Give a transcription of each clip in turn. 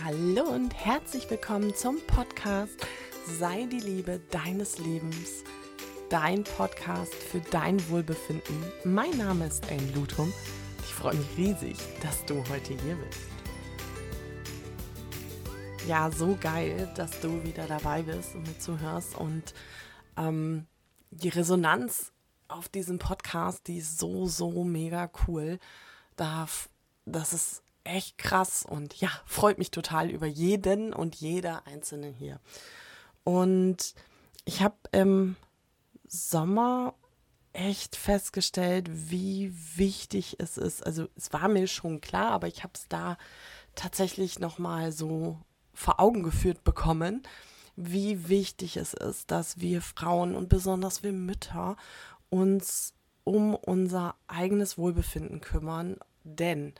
Hallo und herzlich willkommen zum Podcast Sei die Liebe deines Lebens. Dein Podcast für dein Wohlbefinden. Mein Name ist Anne Lutrum. Ich freue mich riesig, dass du heute hier bist. Ja, so geil, dass du wieder dabei bist und mir zuhörst. Und ähm, die Resonanz auf diesem Podcast, die ist so, so mega cool. Da, das ist echt krass und ja, freut mich total über jeden und jeder Einzelne hier. Und ich habe im Sommer echt festgestellt, wie wichtig es ist. Also es war mir schon klar, aber ich habe es da tatsächlich noch mal so vor Augen geführt bekommen, wie wichtig es ist, dass wir Frauen und besonders wir Mütter uns um unser eigenes Wohlbefinden kümmern, denn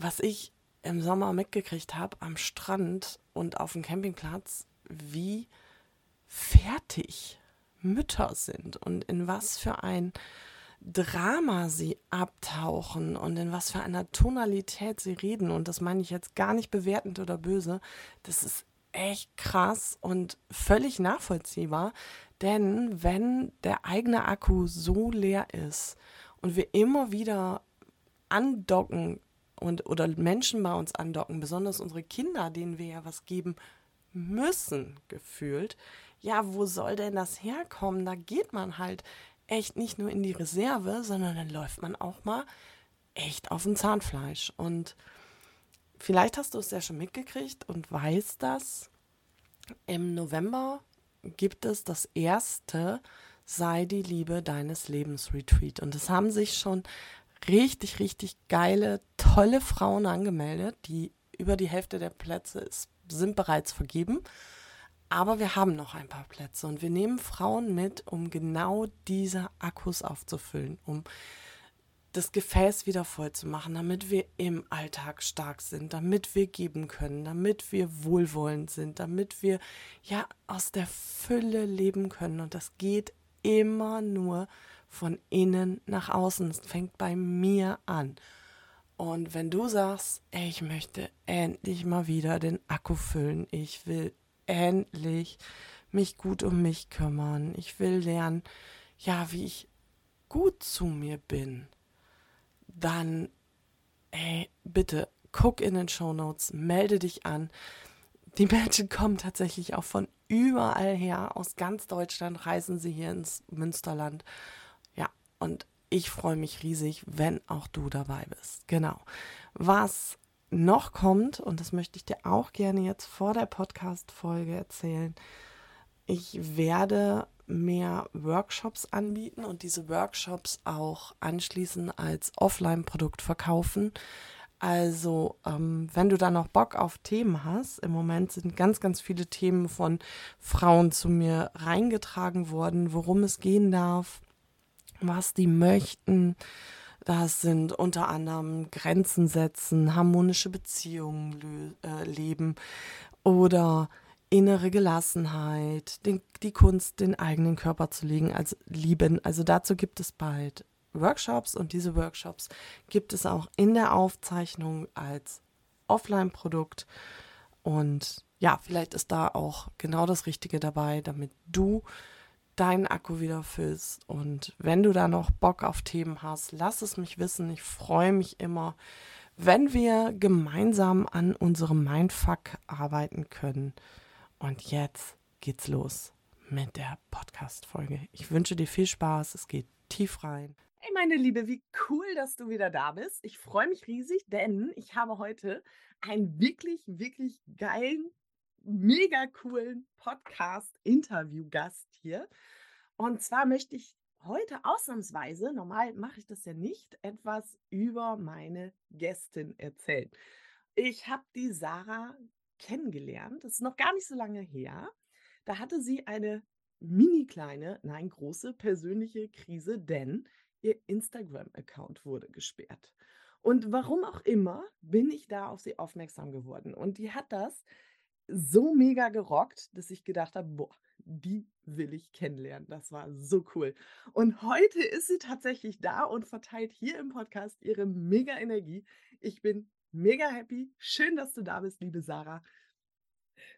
was ich im Sommer mitgekriegt habe am Strand und auf dem Campingplatz, wie fertig Mütter sind und in was für ein Drama sie abtauchen und in was für einer Tonalität sie reden. Und das meine ich jetzt gar nicht bewertend oder böse. Das ist echt krass und völlig nachvollziehbar. Denn wenn der eigene Akku so leer ist und wir immer wieder andocken und oder Menschen bei uns andocken, besonders unsere Kinder, denen wir ja was geben müssen, gefühlt. Ja, wo soll denn das herkommen? Da geht man halt echt nicht nur in die Reserve, sondern dann läuft man auch mal echt auf dem Zahnfleisch. Und vielleicht hast du es ja schon mitgekriegt und weißt das. Im November gibt es das erste Sei die Liebe deines Lebens Retreat. Und es haben sich schon richtig, richtig geile, tolle Frauen angemeldet. Die über die Hälfte der Plätze ist, sind bereits vergeben. Aber wir haben noch ein paar Plätze und wir nehmen Frauen mit, um genau diese Akkus aufzufüllen, um das Gefäß wieder voll zu machen, damit wir im Alltag stark sind, damit wir geben können, damit wir wohlwollend sind, damit wir ja aus der Fülle leben können. Und das geht immer nur von innen nach außen. Es fängt bei mir an. Und wenn du sagst, ey, ich möchte endlich mal wieder den Akku füllen, ich will endlich mich gut um mich kümmern, ich will lernen, ja, wie ich gut zu mir bin, dann, ey, bitte guck in den Show Notes, melde dich an. Die Menschen kommen tatsächlich auch von überall her, aus ganz Deutschland reisen sie hier ins Münsterland und ich freue mich riesig, wenn auch du dabei bist. Genau. Was noch kommt, und das möchte ich dir auch gerne jetzt vor der Podcast-Folge erzählen, ich werde mehr Workshops anbieten und diese Workshops auch anschließend als Offline-Produkt verkaufen. Also, ähm, wenn du da noch Bock auf Themen hast, im Moment sind ganz, ganz viele Themen von Frauen zu mir reingetragen worden, worum es gehen darf, was die möchten. Das sind unter anderem Grenzen setzen, harmonische Beziehungen äh, leben oder innere Gelassenheit, den, die Kunst, den eigenen Körper zu legen, also lieben. Also dazu gibt es bald Workshops und diese Workshops gibt es auch in der Aufzeichnung als Offline-Produkt. Und ja, vielleicht ist da auch genau das Richtige dabei, damit du deinen Akku wieder füllst. Und wenn du da noch Bock auf Themen hast, lass es mich wissen. Ich freue mich immer, wenn wir gemeinsam an unserem Mindfuck arbeiten können. Und jetzt geht's los mit der Podcast-Folge. Ich wünsche dir viel Spaß. Es geht tief rein. Hey, meine Liebe, wie cool, dass du wieder da bist. Ich freue mich riesig, denn ich habe heute einen wirklich, wirklich geilen mega coolen Podcast-Interview-Gast hier. Und zwar möchte ich heute ausnahmsweise, normal mache ich das ja nicht, etwas über meine Gästin erzählen. Ich habe die Sarah kennengelernt, das ist noch gar nicht so lange her. Da hatte sie eine mini kleine, nein, große persönliche Krise, denn ihr Instagram-Account wurde gesperrt. Und warum auch immer bin ich da auf sie aufmerksam geworden. Und die hat das so mega gerockt, dass ich gedacht habe, boah, die will ich kennenlernen. Das war so cool. Und heute ist sie tatsächlich da und verteilt hier im Podcast ihre mega Energie. Ich bin mega happy. Schön, dass du da bist, liebe Sarah.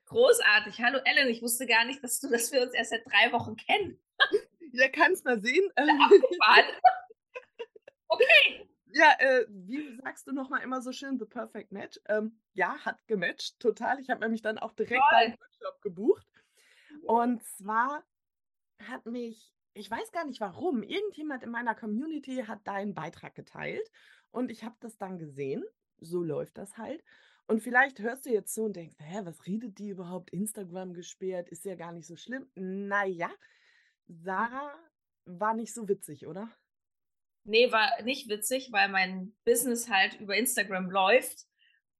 Großartig. Hallo Ellen, ich wusste gar nicht, dass du, dass wir uns erst seit drei Wochen kennen. Ja, kannst mal sehen. okay. Ja, äh, wie sagst du nochmal immer so schön, the perfect match? Ähm, ja, hat gematcht, total. Ich habe nämlich dann auch direkt Toll. einen Workshop gebucht. Und zwar hat mich, ich weiß gar nicht warum, irgendjemand in meiner Community hat deinen Beitrag geteilt und ich habe das dann gesehen. So läuft das halt. Und vielleicht hörst du jetzt so und denkst, hä, was redet die überhaupt? Instagram gesperrt, ist ja gar nicht so schlimm. Naja, Sarah war nicht so witzig, oder? Nee, war nicht witzig, weil mein Business halt über Instagram läuft.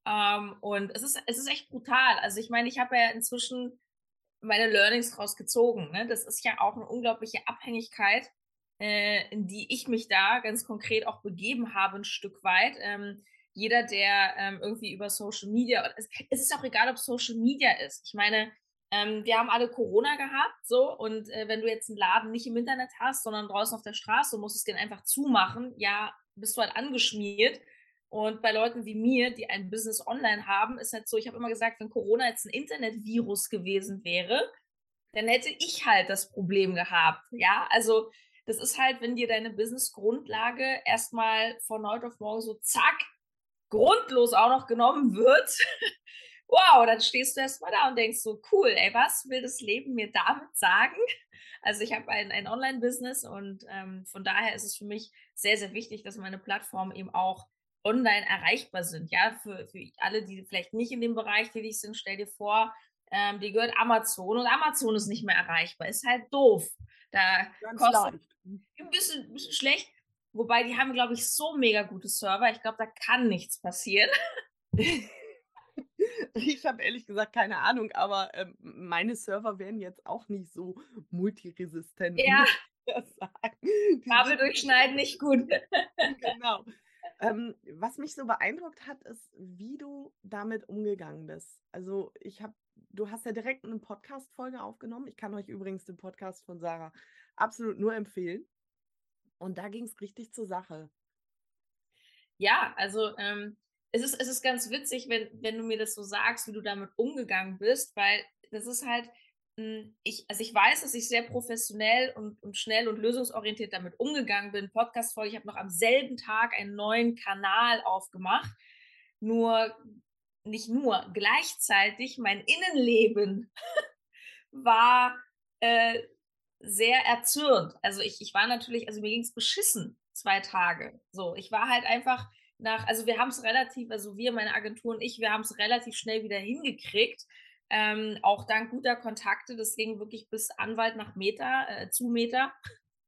Ähm, und es ist, es ist echt brutal. Also ich meine, ich habe ja inzwischen meine Learnings rausgezogen. Ne? Das ist ja auch eine unglaubliche Abhängigkeit, äh, in die ich mich da ganz konkret auch begeben habe, ein Stück weit. Ähm, jeder, der ähm, irgendwie über Social Media, es, es, ist auch egal, ob Social Media ist. Ich meine, ähm, wir haben alle Corona gehabt, so, und äh, wenn du jetzt einen Laden nicht im Internet hast, sondern draußen auf der Straße, musst es den einfach zumachen, ja, bist du halt angeschmiert. Und bei Leuten wie mir, die ein Business online haben, ist halt so, ich habe immer gesagt, wenn Corona jetzt ein Internetvirus gewesen wäre, dann hätte ich halt das Problem gehabt. Ja, also das ist halt, wenn dir deine Business-Grundlage erstmal von heute auf morgen so zack, grundlos auch noch genommen wird. wow, dann stehst du erstmal da und denkst so, cool, ey, was will das Leben mir damit sagen? Also ich habe ein, ein Online-Business und ähm, von daher ist es für mich sehr, sehr wichtig, dass meine Plattformen eben auch online erreichbar sind. Ja, für, für alle, die vielleicht nicht in dem Bereich tätig sind, stell dir vor, ähm, die gehört Amazon und Amazon ist nicht mehr erreichbar. Ist halt doof. Da Ganz kostet ein bisschen, ein bisschen schlecht. Wobei die haben, glaube ich, so mega gute Server. Ich glaube, da kann nichts passieren. Ich habe ehrlich gesagt keine Ahnung, aber ähm, meine Server wären jetzt auch nicht so multiresistent. Ja. Kabel durchschneiden nicht gut. genau. Ähm, was mich so beeindruckt hat, ist, wie du damit umgegangen bist. Also ich habe, du hast ja direkt eine Podcast-Folge aufgenommen. Ich kann euch übrigens den Podcast von Sarah absolut nur empfehlen. Und da ging es richtig zur Sache. Ja, also ähm, es, ist, es ist ganz witzig, wenn, wenn du mir das so sagst, wie du damit umgegangen bist, weil das ist halt, hm, ich, also ich weiß, dass ich sehr professionell und, und schnell und lösungsorientiert damit umgegangen bin. Podcast-Folge, ich habe noch am selben Tag einen neuen Kanal aufgemacht. Nur, nicht nur, gleichzeitig mein Innenleben war äh, sehr erzürnt. Also ich, ich war natürlich, also mir ging es beschissen zwei Tage. So, ich war halt einfach nach, also wir haben es relativ, also wir, meine Agentur und ich, wir haben es relativ schnell wieder hingekriegt. Ähm, auch dank guter Kontakte, das ging wirklich bis Anwalt nach Meter, äh, zu Meter.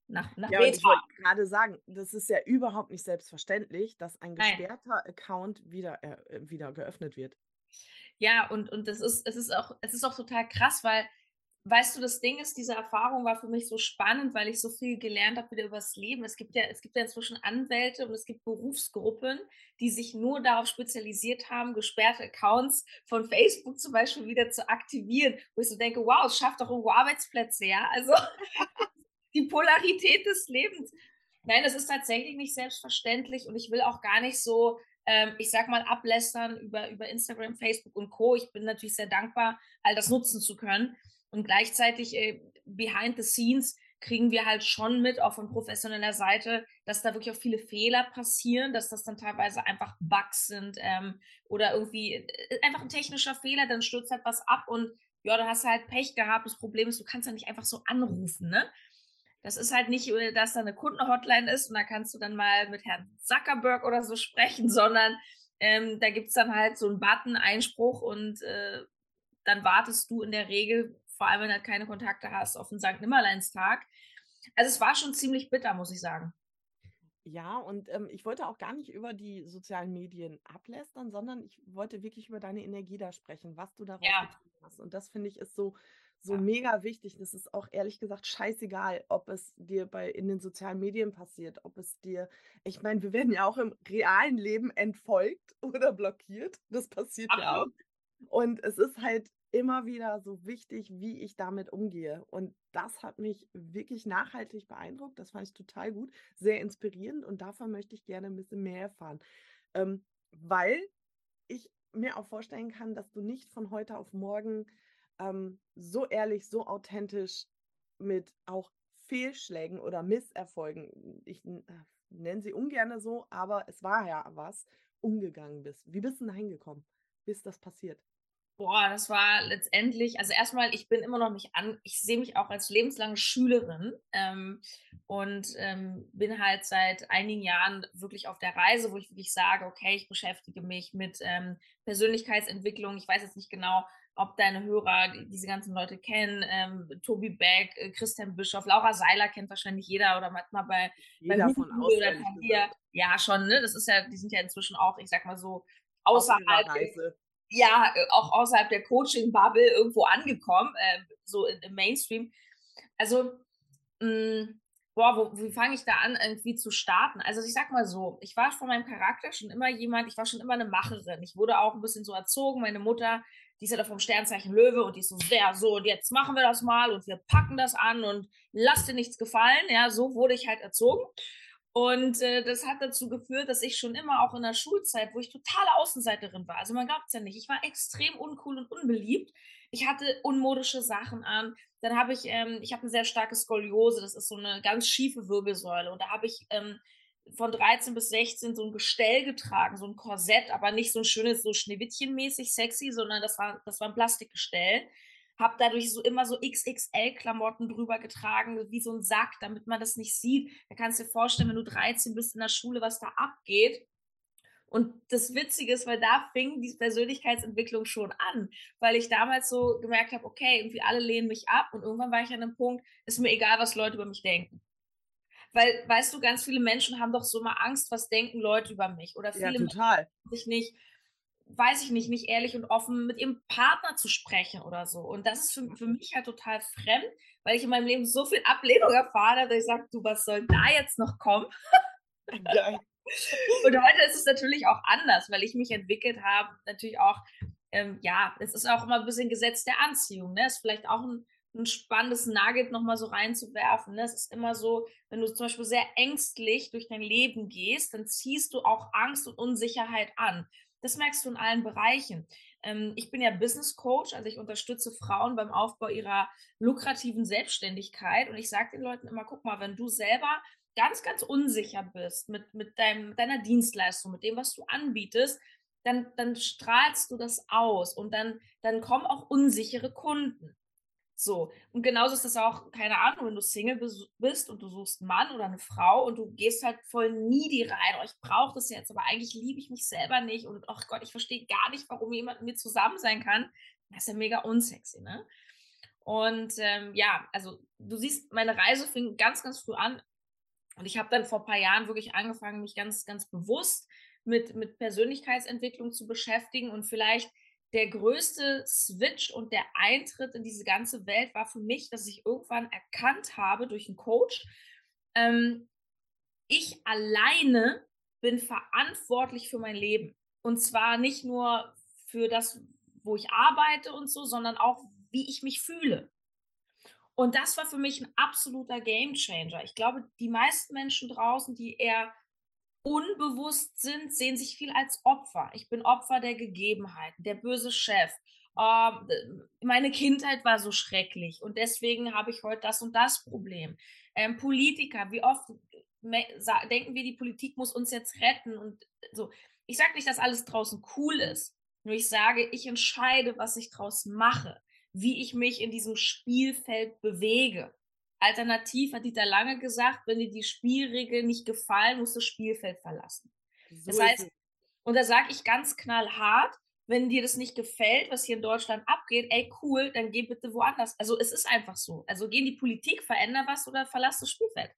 Nach, nach ja, Meter. ich wollte gerade sagen, das ist ja überhaupt nicht selbstverständlich, dass ein gesperrter Nein. Account wieder, äh, wieder geöffnet wird. Ja, und, und das ist, es ist auch, es ist auch total krass, weil weißt du, das Ding ist, diese Erfahrung war für mich so spannend, weil ich so viel gelernt habe wieder über das Leben. Es gibt ja, es gibt ja inzwischen Anwälte und es gibt Berufsgruppen, die sich nur darauf spezialisiert haben, gesperrte Accounts von Facebook zum Beispiel wieder zu aktivieren, wo ich so denke, wow, es schafft doch irgendwo Arbeitsplätze, ja. Also die Polarität des Lebens. Nein, das ist tatsächlich nicht selbstverständlich und ich will auch gar nicht so ähm, ich sag mal, ablästern über, über Instagram, Facebook und Co. Ich bin natürlich sehr dankbar, all das nutzen zu können. Und gleichzeitig äh, behind the scenes kriegen wir halt schon mit, auch von professioneller Seite, dass da wirklich auch viele Fehler passieren, dass das dann teilweise einfach Bugs sind ähm, oder irgendwie äh, einfach ein technischer Fehler, dann stürzt halt was ab und ja, dann hast du halt Pech gehabt. Das Problem ist, du kannst ja nicht einfach so anrufen, ne? Das ist halt nicht, äh, dass da eine Kundenhotline ist und da kannst du dann mal mit Herrn Zuckerberg oder so sprechen, sondern ähm, da gibt es dann halt so einen Button, Einspruch und äh, dann wartest du in der Regel vor allem wenn du halt keine Kontakte hast, auf den St. Nimmerleinstag. Also es war schon ziemlich bitter, muss ich sagen. Ja, und ähm, ich wollte auch gar nicht über die sozialen Medien ablästern, sondern ich wollte wirklich über deine Energie da sprechen, was du daraus ja. getan hast. Und das finde ich ist so, so ja. mega wichtig. Das ist auch ehrlich gesagt scheißegal, ob es dir bei in den sozialen Medien passiert, ob es dir, ich meine, wir werden ja auch im realen Leben entfolgt oder blockiert. Das passiert Absolut. ja auch. Und es ist halt immer wieder so wichtig, wie ich damit umgehe. Und das hat mich wirklich nachhaltig beeindruckt. Das fand ich total gut, sehr inspirierend und davon möchte ich gerne ein bisschen mehr erfahren. Ähm, weil ich mir auch vorstellen kann, dass du nicht von heute auf morgen ähm, so ehrlich, so authentisch mit auch Fehlschlägen oder Misserfolgen, ich äh, nenne sie ungern so, aber es war ja was, umgegangen bist. Wie bist du denn hingekommen? Wie ist das passiert? Boah, das war letztendlich, also erstmal, ich bin immer noch nicht an, ich sehe mich auch als lebenslange Schülerin ähm, und ähm, bin halt seit einigen Jahren wirklich auf der Reise, wo ich wirklich sage, okay, ich beschäftige mich mit ähm, Persönlichkeitsentwicklung. Ich weiß jetzt nicht genau, ob deine Hörer diese ganzen Leute kennen. Ähm, Tobi Beck, äh, Christian Bischoff, Laura Seiler kennt wahrscheinlich jeder oder manchmal bei, jeder bei von außen oder. Ja, schon, ne? Das ist ja, die sind ja inzwischen auch, ich sag mal so, außerhalb ja, äh, auch außerhalb der Coaching-Bubble irgendwo angekommen, äh, so im Mainstream. Also, mh, mm, boah, wo, wie fange ich da an, irgendwie zu starten? Also, ich sag mal so, ich war von meinem Charakter schon immer jemand, ich war schon immer eine Macherin. Ich wurde auch ein bisschen so erzogen. Meine Mutter, die ist ja da vom Sternzeichen Löwe und die ist so sehr so, und jetzt machen wir das mal und wir packen das an und lass dir nichts gefallen. Ja, so wurde ich halt erzogen. Und äh, das hat dazu geführt, dass ich schon immer auch in der Schulzeit, wo ich totale Außenseiterin war, also man glaubt es ja nicht, ich war extrem uncool und unbeliebt. Ich hatte unmodische Sachen an. Dann habe ich, ähm, ich habe eine sehr starke Skoliose, das ist so eine ganz schiefe Wirbelsäule. Und da habe ich ähm, von 13 bis 16 so ein Gestell getragen, so ein Korsett, aber nicht so ein schönes, so Schneewittchenmäßig sexy, sondern das war, das war ein Plastikgestell habe dadurch so immer so XXL-Klamotten drüber getragen, wie so ein Sack, damit man das nicht sieht. Da kannst du dir vorstellen, wenn du 13 bist in der Schule, was da abgeht. Und das Witzige ist, weil da fing die Persönlichkeitsentwicklung schon an, weil ich damals so gemerkt habe, okay, irgendwie alle lehnen mich ab und irgendwann war ich an einem Punkt, ist mir egal, was Leute über mich denken. Weil, weißt du, ganz viele Menschen haben doch so mal Angst, was denken Leute über mich. Oder viele ja, total. Menschen sich nicht weiß ich nicht, nicht ehrlich und offen mit ihrem Partner zu sprechen oder so. Und das ist für, für mich halt total fremd, weil ich in meinem Leben so viel Ablehnung erfahre, dass ich sage, du, was soll da jetzt noch kommen? Geil. und heute ist es natürlich auch anders, weil ich mich entwickelt habe. Natürlich auch, ähm, ja, es ist auch immer ein bisschen Gesetz der Anziehung. Ne? Ist vielleicht auch ein, ein spannendes Nugget nochmal so reinzuwerfen. Ne? Es ist immer so, wenn du zum Beispiel sehr ängstlich durch dein Leben gehst, dann ziehst du auch Angst und Unsicherheit an. Das merkst du in allen Bereichen. Ähm, ich bin ja Business Coach, also ich unterstütze Frauen beim Aufbau ihrer lukrativen Selbstständigkeit. Und ich sage den Leuten immer, guck mal, wenn du selber ganz, ganz unsicher bist mit, mit deinem, deiner Dienstleistung, mit dem, was du anbietest, dann, dann strahlst du das aus und dann, dann kommen auch unsichere Kunden. So. Und genauso ist es auch, keine Ahnung, wenn du Single bist und du suchst einen Mann oder eine Frau und du gehst halt voll needy rein, oh, ich brauche das jetzt, aber eigentlich liebe ich mich selber nicht und ach oh Gott, ich verstehe gar nicht, warum jemand mit mir zusammen sein kann. Das ist ja mega unsexy, ne? Und ähm, ja, also du siehst, meine Reise fing ganz, ganz früh an und ich habe dann vor ein paar Jahren wirklich angefangen, mich ganz, ganz bewusst mit, mit Persönlichkeitsentwicklung zu beschäftigen und vielleicht der größte Switch und der Eintritt in diese ganze Welt war für mich, dass ich irgendwann erkannt habe durch einen Coach, ähm, ich alleine bin verantwortlich für mein Leben. Und zwar nicht nur für das, wo ich arbeite und so, sondern auch, wie ich mich fühle. Und das war für mich ein absoluter Game Changer. Ich glaube, die meisten Menschen draußen, die eher unbewusst sind, sehen sich viel als Opfer. Ich bin Opfer der Gegebenheiten, der böse Chef. Ähm, meine Kindheit war so schrecklich und deswegen habe ich heute das und das Problem. Ähm, Politiker, wie oft denken wir, die Politik muss uns jetzt retten und so. Ich sage nicht, dass alles draußen cool ist, nur ich sage, ich entscheide, was ich draus mache, wie ich mich in diesem Spielfeld bewege. Alternativ hat Dieter Lange gesagt, wenn dir die Spielregeln nicht gefallen, musst du das Spielfeld verlassen. So das heißt, und da sage ich ganz knallhart, wenn dir das nicht gefällt, was hier in Deutschland abgeht, ey cool, dann geh bitte woanders. Also es ist einfach so. Also geh in die Politik, veränder was oder verlass das Spielfeld.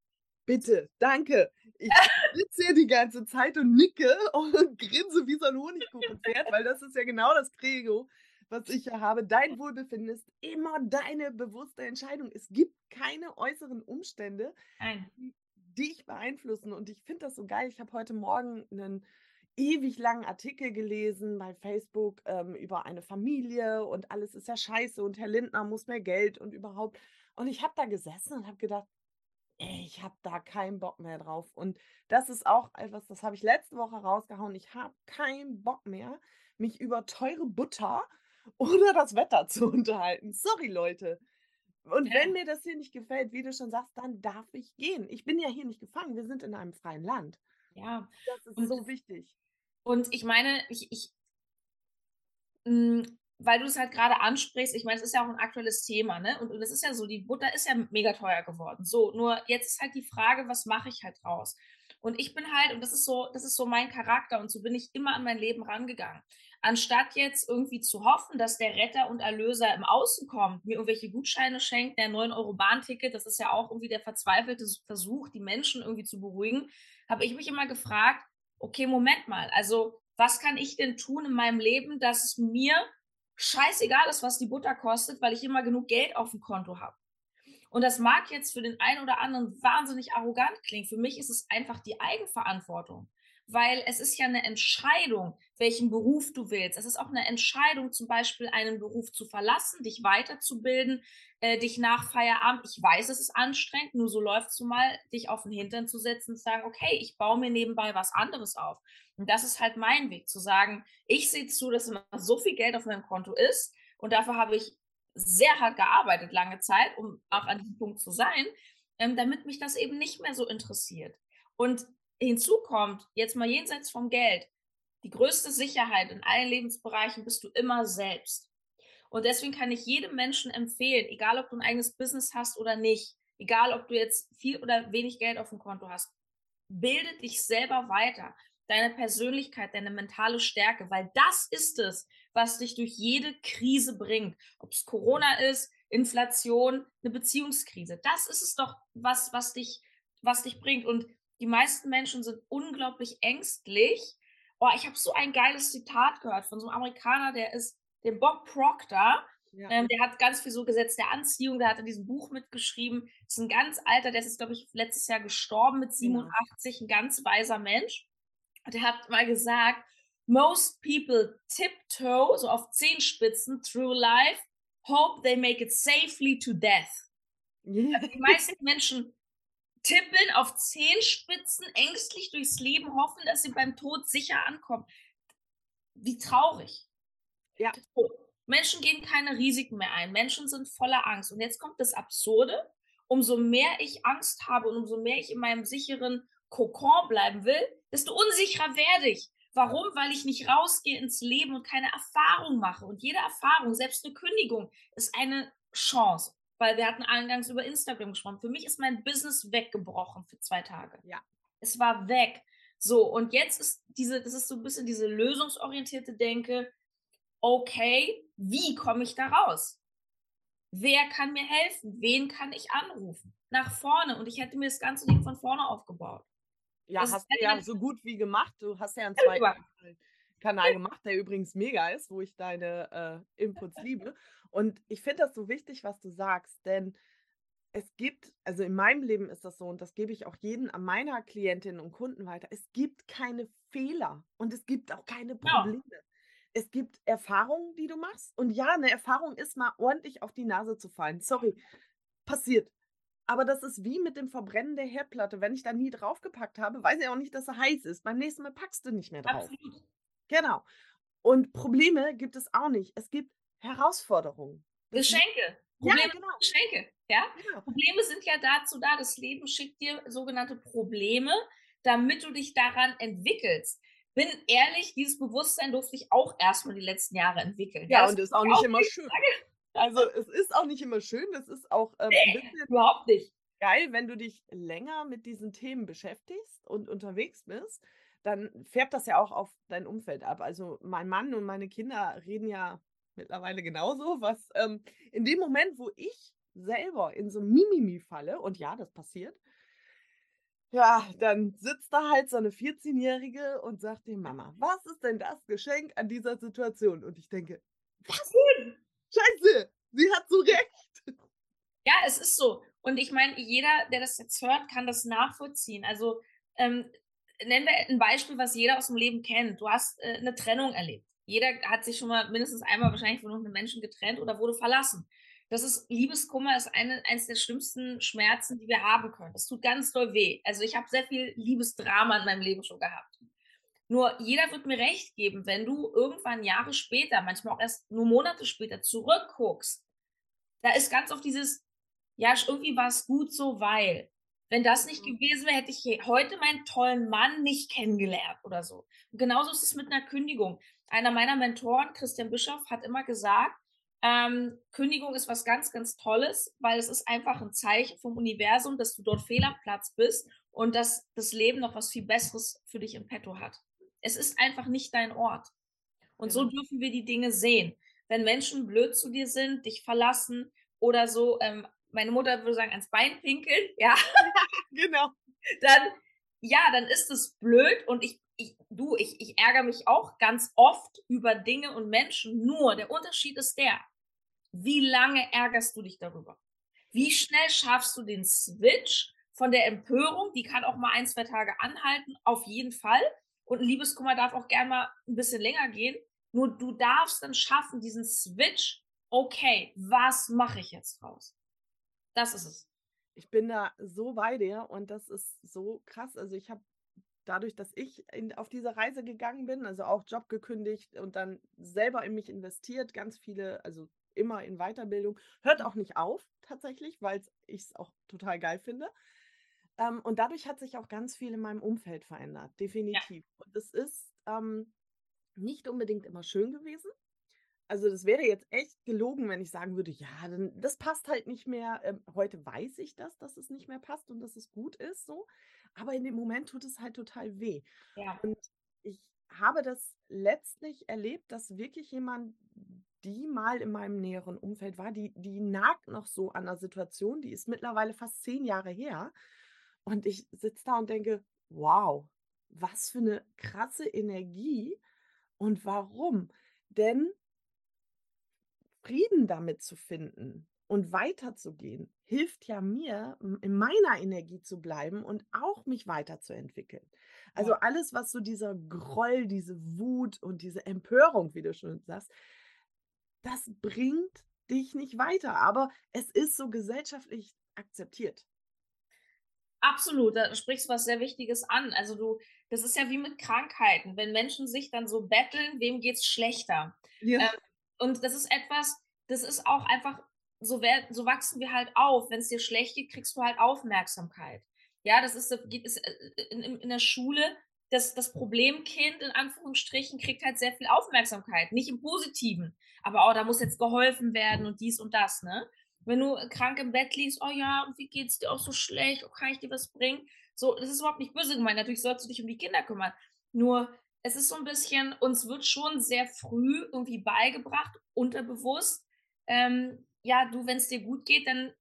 Bitte, danke. Ich sitze hier die ganze Zeit und nicke und grinse wie so ein Honigkuchenpferd, weil das ist ja genau das Credo, was ich ja habe. Dein Wohlbefinden ist immer deine bewusste Entscheidung. Es gibt keine äußeren Umstände, Nein. die dich beeinflussen. Und ich finde das so geil. Ich habe heute Morgen einen ewig langen Artikel gelesen bei Facebook ähm, über eine Familie und alles ist ja scheiße und Herr Lindner muss mehr Geld und überhaupt. Und ich habe da gesessen und habe gedacht, ey, ich habe da keinen Bock mehr drauf. Und das ist auch etwas, das habe ich letzte Woche rausgehauen. Ich habe keinen Bock mehr, mich über teure Butter oder das Wetter zu unterhalten. Sorry, Leute. Und Ja. wenn mir das hier nicht gefällt, wie du schon sagst, dann darf ich gehen. Ich bin ja hier nicht gefangen. Wir sind in einem freien Land. Ja. Das ist Und so wichtig. Und ich meine, ich, ich hm, weil du es halt gerade ansprichst, ich meine, es ist ja auch ein aktuelles Thema, ne? Und, und es ist ja so, die Butter ist ja mega teuer geworden. So, nur jetzt ist halt die Frage, was mache ich halt draus? Und ich bin halt, und das ist so, das ist so mein Charakter und so bin ich immer an mein Leben rangegangen. Anstatt jetzt irgendwie zu hoffen, dass der Retter und Erlöser im Außen kommt, mir irgendwelche Gutscheine schenkt, der 9 Euro Bahnticket, das ist ja auch irgendwie der verzweifelte Versuch, die Menschen irgendwie zu beruhigen, habe ich mich immer gefragt, okay, Moment mal, also was kann ich denn tun in meinem Leben, dass es mir scheißegal ist, was die Butter kostet, weil ich immer genug Geld auf dem Konto habe. Und das mag jetzt für den einen oder anderen wahnsinnig arrogant klingen. Für mich ist es einfach die Eigenverantwortung. Weil es ist ja eine Entscheidung, welchen Beruf du willst. Es ist auch eine Entscheidung, zum Beispiel einen Beruf zu verlassen, dich weiterzubilden, äh, dich nach Feierabend, ich weiß, es ist anstrengend, nur so läuft es mal, dich auf den Hintern zu setzen und zu sagen, okay, ich baue mir nebenbei was anderes auf. Und das ist halt mein Weg, zu sagen, ich sehe zu, dass immer so viel Geld auf meinem Konto ist und dafür habe ich sehr hart gearbeitet, lange Zeit, um auch an diesem Punkt zu sein, ähm, damit mich das eben nicht mehr so interessiert. Und hinzu kommt, jetzt mal jenseits vom Geld, die größte Sicherheit in allen Lebensbereichen bist du immer selbst. Und deswegen kann ich jedem Menschen empfehlen, egal ob du ein eigenes Business hast oder nicht, egal ob du jetzt viel oder wenig Geld auf dem Konto hast, bilde dich selber weiter, deine Persönlichkeit, deine mentale Stärke, weil das ist es, was dich durch jede Krise bringt. Ob es Corona ist, Inflation, eine Beziehungskrise. Das ist es doch, was, was dich, was dich bringt. Und die meisten Menschen sind unglaublich ängstlich. Oh, ich habe so ein geiles Zitat gehört von so einem Amerikaner, der ist dem Bob Proctor. Ja. Ähm, der hat ganz viel so Gesetz der Anziehung, der hat in diesem Buch mitgeschrieben. Ist ein ganz alter, der ist, jetzt, glaube ich, letztes Jahr gestorben mit 87, ein ganz weiser Mensch. Und der hat mal gesagt, most people tiptoe, so auf Zehenspitzen, through life, hope they make it safely to death. Also die meisten Menschen tippeln auf Zehenspitzen, ängstlich durchs Leben, hoffen, dass sie beim Tod sicher ankommen. Wie traurig. Ja. Menschen gehen keine Risiken mehr ein. Menschen sind voller Angst. Und jetzt kommt das Absurde. Umso mehr ich Angst habe und umso mehr ich in meinem sicheren Kokon bleiben will, desto unsicherer werde ich. Warum? Weil ich nicht rausgehe ins Leben und keine Erfahrung mache. Und jede Erfahrung, selbst eine Kündigung, ist eine Chance. Weil wir hatten eingangs über Instagram gesprochen. Für mich ist mein Business weggebrochen für zwei Tage. Ja. Es war weg. So, und jetzt ist diese, das ist so ein bisschen diese lösungsorientierte Denke, okay, wie komme ich da raus? Wer kann mir helfen? Wen kann ich anrufen? Nach vorne. Und ich hätte mir das ganze Ding von vorne aufgebaut. Ja, Das hast du ja eine- so gut wie gemacht. Du hast ja einen zweiten Kanal gemacht, der übrigens mega ist, wo ich deine äh, Inputs liebe. Und ich finde das so wichtig, was du sagst, denn es gibt, also in meinem Leben ist das so, und das gebe ich auch jedem an meiner Klientinnen und Kunden weiter, es gibt keine Fehler und es gibt auch keine Ja. Probleme. Es gibt Erfahrungen, die du machst. Und ja, eine Erfahrung ist mal ordentlich auf die Nase zu fallen. Sorry, passiert. Aber das ist wie mit dem Verbrennen der Herdplatte. Wenn ich da nie draufgepackt habe, weiß ich auch nicht, dass sie heiß ist. Beim nächsten Mal packst du nicht mehr drauf. Absolut. Genau. Und Probleme gibt es auch nicht. Es gibt Herausforderungen. Das- Geschenke. Ja, Probleme genau. sind Geschenke. Ja? genau. Probleme sind ja dazu da, das Leben schickt dir sogenannte Probleme, damit du dich daran entwickelst. Bin ehrlich, dieses Bewusstsein durfte ich auch erstmal die letzten Jahre entwickeln. Ja, das und ist auch ich nicht immer schön. Also es ist auch nicht immer schön. Es ist auch ähm, ein bisschen Überhaupt nicht. geil, wenn du dich länger mit diesen Themen beschäftigst und unterwegs bist, dann färbt das ja auch auf dein Umfeld ab. Also mein Mann und meine Kinder reden ja mittlerweile genauso, was ähm, in dem Moment, wo ich selber in so Mimimi falle, und ja, das passiert, ja, dann sitzt da halt so eine 14-Jährige und sagt dem Mama, was ist denn das Geschenk an dieser Situation? Und ich denke, was? Scheiße, sie hat so recht. Ja, es ist so. Und ich meine, jeder, der das jetzt hört, kann das nachvollziehen. Also ähm, nennen wir ein Beispiel, was jeder aus dem Leben kennt. Du hast äh, eine Trennung erlebt. Jeder hat sich schon mal mindestens einmal wahrscheinlich von einem Menschen getrennt oder wurde verlassen. Das ist Liebeskummer ist eine, eines der schlimmsten Schmerzen, die wir haben können. Das tut ganz doll weh. Also ich habe sehr viel Liebesdrama in meinem Leben schon gehabt. Nur jeder wird mir recht geben, wenn du irgendwann Jahre später, manchmal auch erst nur Monate später zurückguckst, da ist ganz oft dieses, ja, irgendwie war es gut so, weil. Wenn das nicht mhm. gewesen wäre, hätte ich heute meinen tollen Mann nicht kennengelernt oder so. Und genauso ist es mit einer Kündigung. Einer meiner Mentoren, Christian Bischoff, hat immer gesagt, ähm, Kündigung ist was ganz, ganz Tolles, weil es ist einfach ein Zeichen vom Universum, dass du dort fehl am Platz bist und dass das Leben noch was viel Besseres für dich im Petto hat. Es ist einfach nicht dein Ort. Und genau. so dürfen wir die Dinge sehen. Wenn Menschen blöd zu dir sind, dich verlassen oder so, ähm, meine Mutter würde sagen, ans Bein pinkeln, ja. genau. Dann, ja, dann ist es blöd und ich ich, du, ich, ich ärgere mich auch ganz oft über Dinge und Menschen. Nur der Unterschied ist der, wie lange ärgerst du dich darüber? Wie schnell schaffst du den Switch von der Empörung, die kann auch mal ein, zwei Tage anhalten, auf jeden Fall. Und ein Liebeskummer darf auch gern mal ein bisschen länger gehen. Nur du darfst dann schaffen, diesen Switch, okay, was mache ich jetzt draus? Das ist es. Ich bin da so bei dir und das ist so krass. Also ich habe dadurch, dass ich in, auf diese Reise gegangen bin, also auch Job gekündigt und dann selber in mich investiert, ganz viele, also immer in Weiterbildung, hört auch nicht auf tatsächlich, weil ich es auch total geil finde. Ähm, und dadurch hat sich auch ganz viel in meinem Umfeld verändert, definitiv. Ja. Und es ist ähm, nicht unbedingt immer schön gewesen. Also das wäre jetzt echt gelogen, wenn ich sagen würde, ja, dann, das passt halt nicht mehr. Ähm, heute weiß ich das, dass es nicht mehr passt und dass es gut ist so. Aber in dem Moment tut es halt total weh. Ja. Und ich habe das letztlich erlebt, dass wirklich jemand, die mal in meinem näheren Umfeld war, die, die nagt noch so an der Situation, die ist mittlerweile fast zehn Jahre her. Und ich sitze da und denke, wow, was für eine krasse Energie und warum? Denn Frieden damit zu finden, und weiterzugehen, hilft ja mir, in meiner Energie zu bleiben und auch mich weiterzuentwickeln. Also alles, was so dieser Groll, diese Wut und diese Empörung, wie du schon sagst, das bringt dich nicht weiter. Aber es ist so gesellschaftlich akzeptiert. Absolut, da sprichst du was sehr Wichtiges an. Also du, das ist ja wie mit Krankheiten. Wenn Menschen sich dann so betteln, wem geht es schlechter? Ja. Ähm, und das ist etwas, das ist auch einfach so, so wachsen wir halt auf. Wenn es dir schlecht geht, kriegst du halt Aufmerksamkeit. Ja, das ist, ist äh, in, in der Schule, das, das Problemkind in Anführungsstrichen kriegt halt sehr viel Aufmerksamkeit. Nicht im Positiven, aber auch, da muss jetzt geholfen werden und dies und das, ne? Wenn du krank im Bett liegst, oh ja, und wie geht's dir auch so schlecht? Oh, kann ich dir was bringen? So, das ist überhaupt nicht böse gemeint. Natürlich sollst du dich um die Kinder kümmern. Nur, es ist so ein bisschen, uns wird schon sehr früh irgendwie beigebracht, unterbewusst, ähm, ja, du, wenn es dir gut geht, dann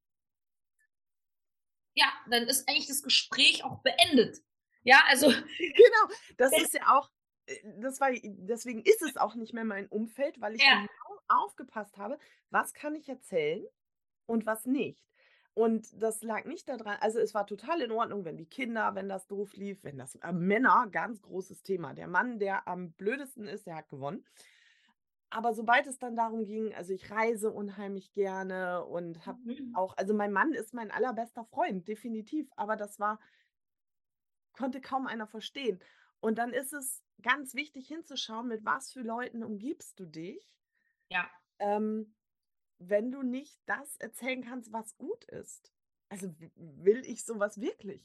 ja, dann ist eigentlich das Gespräch auch beendet. Ja, also. Genau, das ist ja auch, äh, das war, deswegen ist es auch nicht mehr mein Umfeld, weil ich ja. genau aufgepasst habe, was kann ich erzählen und was nicht. Und das lag nicht daran, also es war total in Ordnung, wenn die Kinder, wenn das doof lief, wenn das äh, Männer, ganz großes Thema. Der Mann, der am blödesten ist, der hat gewonnen aber sobald es dann darum ging, also ich reise unheimlich gerne und habe mhm. auch, also mein Mann ist mein allerbester Freund, definitiv, aber das war, konnte kaum einer verstehen. Und dann ist es ganz wichtig hinzuschauen, mit was für Leuten umgibst du dich. Ja. Ähm, wenn du nicht das erzählen kannst, was gut ist. Also will ich sowas wirklich?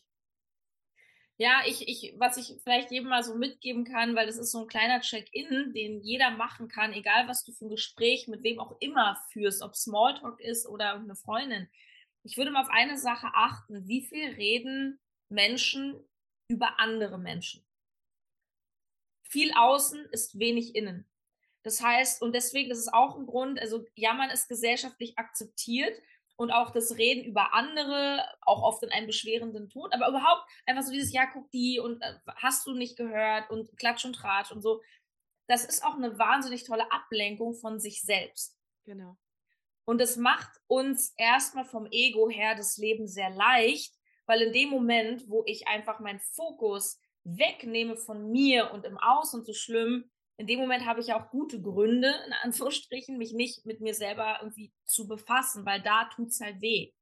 Ja, ich, ich, was ich vielleicht jedem mal so mitgeben kann, weil das ist so ein kleiner Check-in, den jeder machen kann, egal was du für ein Gespräch mit wem auch immer führst, ob Smalltalk ist oder eine Freundin. Ich würde mal auf eine Sache achten. Wie viel reden Menschen über andere Menschen? Viel außen ist wenig innen. Das heißt, und deswegen ist es auch ein Grund, also Jammern ist gesellschaftlich akzeptiert, und auch das Reden über andere, auch oft in einem beschwerenden Ton, aber überhaupt einfach so dieses, ja, guck die und äh, hast du nicht gehört und Klatsch und Tratsch und so. Das ist auch eine wahnsinnig tolle Ablenkung von sich selbst. Genau. Und es macht uns erstmal vom Ego her das Leben sehr leicht, weil in dem Moment, wo ich einfach meinen Fokus wegnehme von mir und im Außen so schlimm, in dem Moment habe ich auch gute Gründe, in Anführungsstrichen, mich nicht mit mir selber irgendwie zu befassen, weil da tut es halt weh.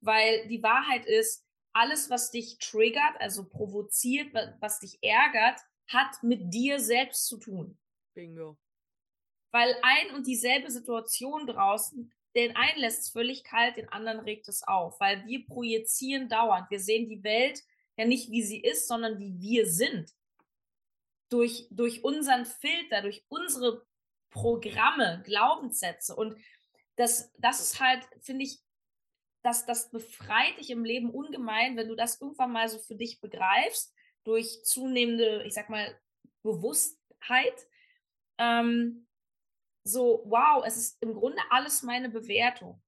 Weil die Wahrheit ist, alles, was dich triggert, also provoziert, was dich ärgert, hat mit dir selbst zu tun. Bingo. Weil ein und dieselbe Situation draußen, den einen lässt es völlig kalt, den anderen regt es auf, weil wir projizieren dauernd. Wir sehen die Welt ja nicht, wie sie ist, sondern wie wir sind. Durch, durch unseren Filter, durch unsere Programme, Glaubenssätze. Und das, das ist halt, finde ich, das, das befreit dich im Leben ungemein, wenn du das irgendwann mal so für dich begreifst, durch zunehmende, ich sag mal, Bewusstheit. Ähm, so, wow, es ist im Grunde alles meine Bewertung.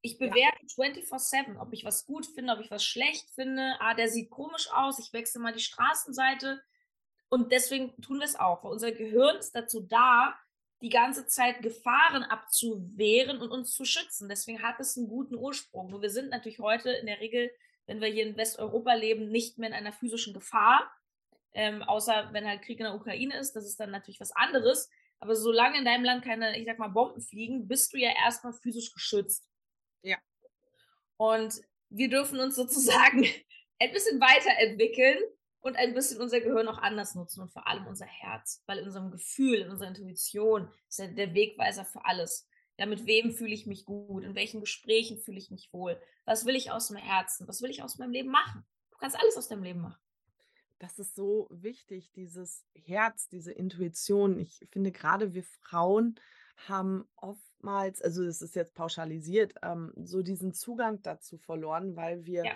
Ich bewerte ja. 24-7, ob ich was gut finde, ob ich was schlecht finde. Ah, der sieht komisch aus, ich wechsle mal die Straßenseite. Und deswegen tun wir es auch, weil unser Gehirn ist dazu da, die ganze Zeit Gefahren abzuwehren und uns zu schützen. Deswegen hat es einen guten Ursprung. Nur wir sind natürlich heute in der Regel, wenn wir hier in Westeuropa leben, nicht mehr in einer physischen Gefahr. Ähm, außer wenn halt Krieg in der Ukraine ist, das ist dann natürlich was anderes. Aber solange in deinem Land keine, ich sag mal, Bomben fliegen, bist du ja erstmal physisch geschützt. Ja. Und wir dürfen uns sozusagen ein bisschen weiterentwickeln und ein bisschen unser Gehirn auch anders nutzen und vor allem unser Herz, weil in unserem Gefühl, in unserer Intuition ist ja der Wegweiser für alles. Ja, mit wem fühle ich mich gut? In welchen Gesprächen fühle ich mich wohl? Was will ich aus dem Herzen? Was will ich aus meinem Leben machen? Du kannst alles aus deinem Leben machen. Das ist so wichtig, dieses Herz, diese Intuition. Ich finde gerade wir Frauen haben oftmals, also es ist jetzt pauschalisiert, ähm, so diesen Zugang dazu verloren, weil wir ja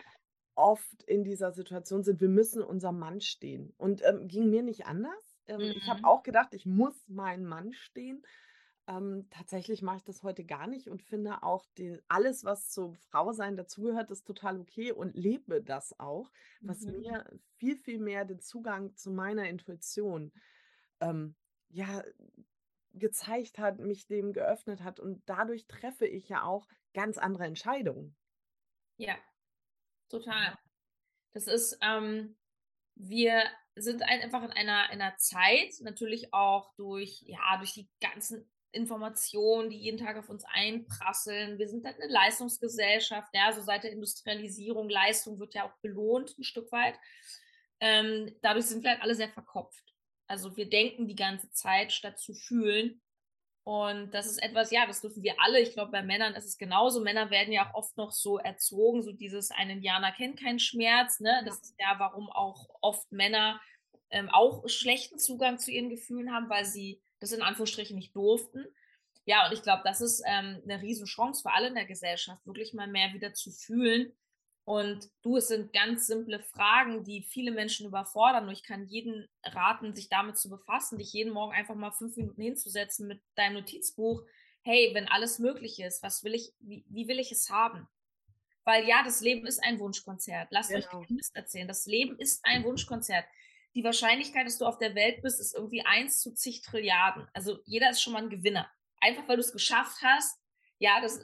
oft in dieser Situation sind, wir müssen unserem Mann stehen. Und ähm, ging mir nicht anders. Ähm, mhm. Ich habe auch gedacht, ich muss meinen Mann stehen. Ähm, tatsächlich mache ich das heute gar nicht und finde auch die, alles, was zum Frausein dazugehört, ist total okay und lebe das auch, was mhm. mir viel, viel mehr den Zugang zu meiner Intuition ähm, ja, gezeigt hat, mich dem geöffnet hat. Und dadurch treffe ich ja auch ganz andere Entscheidungen. Ja, Total. Das ist, ähm, wir sind einfach in einer, in einer Zeit, natürlich auch durch, ja, durch die ganzen Informationen, die jeden Tag auf uns einprasseln. Wir sind halt eine Leistungsgesellschaft, ja, so seit der Industrialisierung, Leistung wird ja auch belohnt, ein Stück weit. Ähm, dadurch sind wir halt alle sehr verkopft. Also wir denken die ganze Zeit, statt zu fühlen. Und das ist etwas, ja, das dürfen wir alle. Ich glaube, bei Männern ist es genauso. Männer werden ja auch oft noch so erzogen, so dieses, ein Indianer kennt keinen Schmerz. Ne? Das ist ja, warum auch oft Männer ähm, auch schlechten Zugang zu ihren Gefühlen haben, weil sie das in Anführungsstrichen nicht durften. Ja, und ich glaube, das ist ähm, eine Riesenchance für alle in der Gesellschaft, wirklich mal mehr wieder zu fühlen und du, es sind ganz simple Fragen, die viele Menschen überfordern. Und ich kann jeden raten, sich damit zu befassen, dich jeden Morgen einfach mal fünf Minuten hinzusetzen mit deinem Notizbuch. Hey, wenn alles möglich ist, was will ich, wie, wie will ich es haben? Weil ja, das Leben ist ein Wunschkonzert. Lasst genau. euch keinen Mist erzählen. Das Leben ist ein Wunschkonzert. Die Wahrscheinlichkeit, dass du auf der Welt bist, ist irgendwie eins zu zig Trilliarden. Also jeder ist schon mal ein Gewinner. Einfach weil du es geschafft hast, ja, das,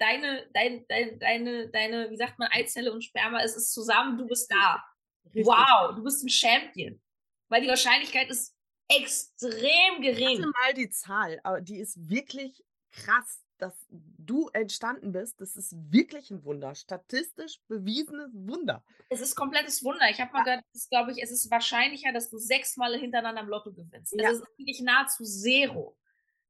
deine, dein, dein, deine, deine, wie sagt man, Eizelle und Sperma, es ist zusammen, du bist da. Richtig. Wow, du bist ein Champion. Weil die Wahrscheinlichkeit ist extrem gering. Ich mal die Zahl, aber die ist wirklich krass, dass du entstanden bist. Das ist wirklich ein Wunder. Statistisch bewiesenes Wunder. Es ist komplettes Wunder. Ich habe mal gehört, es glaube ich, es ist wahrscheinlicher, dass du sechsmal hintereinander am Lotto gewinnst. Also ja. Es ist wirklich nahezu Zero.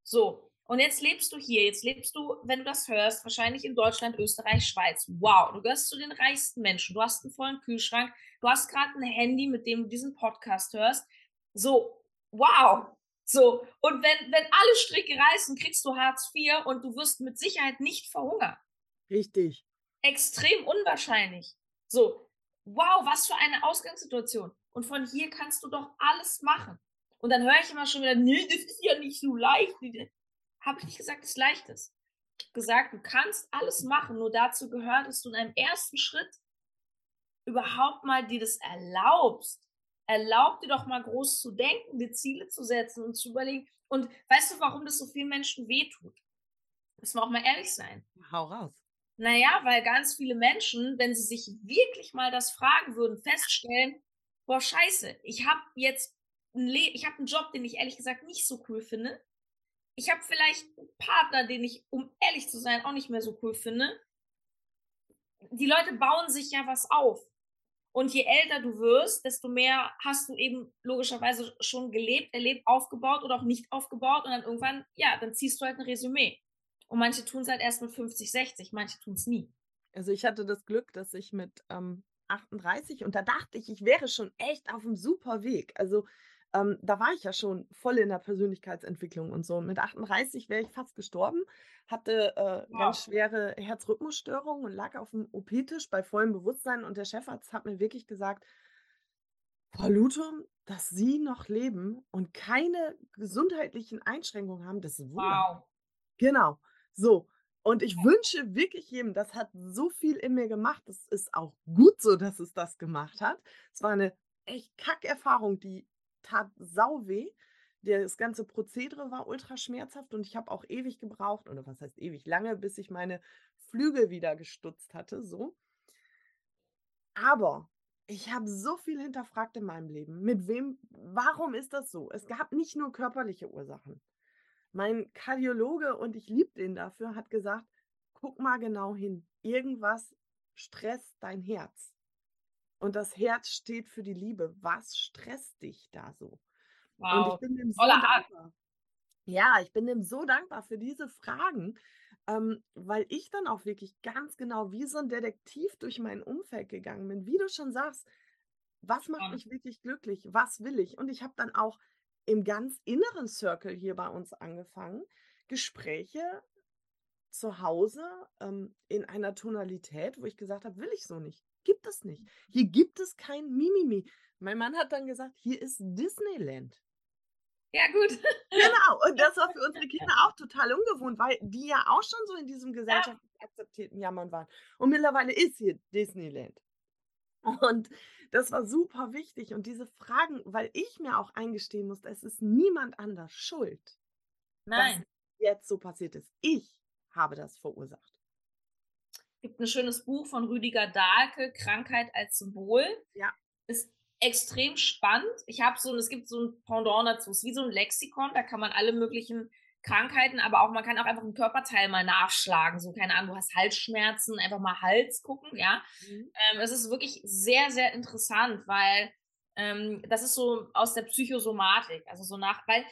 So, und jetzt lebst du hier, jetzt lebst du, wenn du das hörst, wahrscheinlich in Deutschland, Österreich, Schweiz. Wow, du gehörst zu den reichsten Menschen. Du hast einen vollen Kühlschrank. Du hast gerade ein Handy, mit dem du diesen Podcast hörst. So, wow. So, und wenn, wenn alle Stricke reißen, kriegst du Hartz IV und du wirst mit Sicherheit nicht verhungern. Richtig. Extrem unwahrscheinlich. So, wow, was für eine Ausgangssituation. Und von hier kannst du doch alles machen. Und dann höre ich immer schon wieder, nee, das ist ja nicht so leicht habe ich nicht gesagt, dass es leicht ist. Ich habe gesagt, du kannst alles machen, nur dazu gehört, dass du in einem ersten Schritt überhaupt mal dir das erlaubst. Erlaub dir doch mal groß zu denken, dir Ziele zu setzen und zu überlegen. Und weißt du, warum das so vielen Menschen wehtut? Müssen wir auch mal ehrlich sein. Hau raus. Naja, weil ganz viele Menschen, wenn sie sich wirklich mal das fragen würden, feststellen, boah, scheiße, ich habe jetzt ein Le ich habe einen Job, den ich ehrlich gesagt nicht so cool finde ich habe vielleicht einen Partner, den ich, um ehrlich zu sein, auch nicht mehr so cool finde. Die Leute bauen sich ja was auf. Und je älter du wirst, desto mehr hast du eben logischerweise schon gelebt, erlebt, aufgebaut oder auch nicht aufgebaut. Und dann irgendwann, ja, dann ziehst du halt ein Resümee. Und manche tun es halt erst mit 50, 60, manche tun es nie. Also ich hatte das Glück, dass ich mit ähm, 38 und da dachte ich, ich wäre schon echt auf einem super Weg. Also ähm, da war ich ja schon voll in der Persönlichkeitsentwicklung und so. Mit 38 wäre ich fast gestorben, hatte äh, wow. ganz schwere Herzrhythmusstörungen und lag auf dem OP-Tisch bei vollem Bewusstsein. Und der Chefarzt hat mir wirklich gesagt, Frau Lutum, dass Sie noch leben und keine gesundheitlichen Einschränkungen haben, das ist wunderbar. Wow. Genau. So. Und ich wünsche wirklich jedem, das hat so viel in mir gemacht. Es ist auch gut so, dass es das gemacht hat. Es war eine echt Kackerfahrung, die tat sau weh. Das ganze Prozedere war ultra schmerzhaft und ich habe auch ewig gebraucht, oder was heißt ewig, lange, bis ich meine Flügel wieder gestutzt hatte, so. Aber ich habe so viel hinterfragt in meinem Leben. Mit wem, warum ist das so? Es gab nicht nur körperliche Ursachen. Mein Kardiologe, und ich liebe den dafür, hat gesagt, guck mal genau hin. Irgendwas stresst dein Herz. Und das Herz steht für die Liebe. Was stresst dich da so? Wow. Und ich bin dem so dankbar. Ja, ich bin dem so dankbar für diese Fragen, ähm, weil ich dann auch wirklich ganz genau wie so ein Detektiv durch mein Umfeld gegangen bin. Wie du schon sagst, was macht mich wirklich glücklich? Was will ich? Und ich habe dann auch im ganz inneren Circle hier bei uns angefangen, Gespräche zu Hause ähm, in einer Tonalität, wo ich gesagt habe, will ich so nicht. Gibt es nicht. Hier gibt es kein Mimimi. Mein Mann hat dann gesagt, hier ist Disneyland. Ja, gut. Genau, und das war für unsere Kinder auch total ungewohnt, weil die ja auch schon so in diesem gesellschaftlich ja. akzeptierten Jammern waren. Und mittlerweile ist hier Disneyland. Und das war super wichtig. Und diese Fragen, weil ich mir auch eingestehen musste, es ist niemand anders schuld. Nein. Was jetzt so passiert ist. Ich habe das verursacht. Es gibt ein schönes Buch von Rüdiger Dahlke, Krankheit als Symbol. Ja. Ist extrem spannend. Ich habe so, es gibt so ein Pendant dazu, es ist wie so ein Lexikon, da kann man alle möglichen Krankheiten, aber auch man kann auch einfach ein Körperteil mal nachschlagen. So, keine Ahnung, du hast Halsschmerzen, einfach mal Hals gucken, ja. Mhm. Ähm, es ist wirklich sehr, sehr interessant, weil ähm, das ist so aus der Psychosomatik, also so nach, weil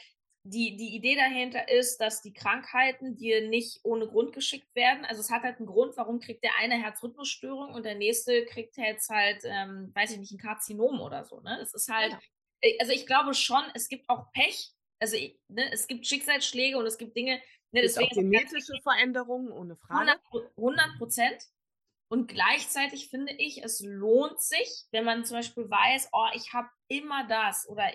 die, die Idee dahinter ist, dass die Krankheiten dir nicht ohne Grund geschickt werden. Also es hat halt einen Grund, warum kriegt der eine Herzrhythmusstörung und der nächste kriegt jetzt halt, ähm, weiß ich nicht, ein Karzinom oder so. Ne? Es ist halt, ja. Äh, also ich glaube schon, es gibt auch Pech also ne, es gibt Schicksalsschläge und es gibt Dinge. Ne, es gibt auch genetische Veränderungen, ohne Frage. 100 Prozent. Und gleichzeitig finde ich, es lohnt sich, wenn man zum Beispiel weiß, oh, ich habe immer das oder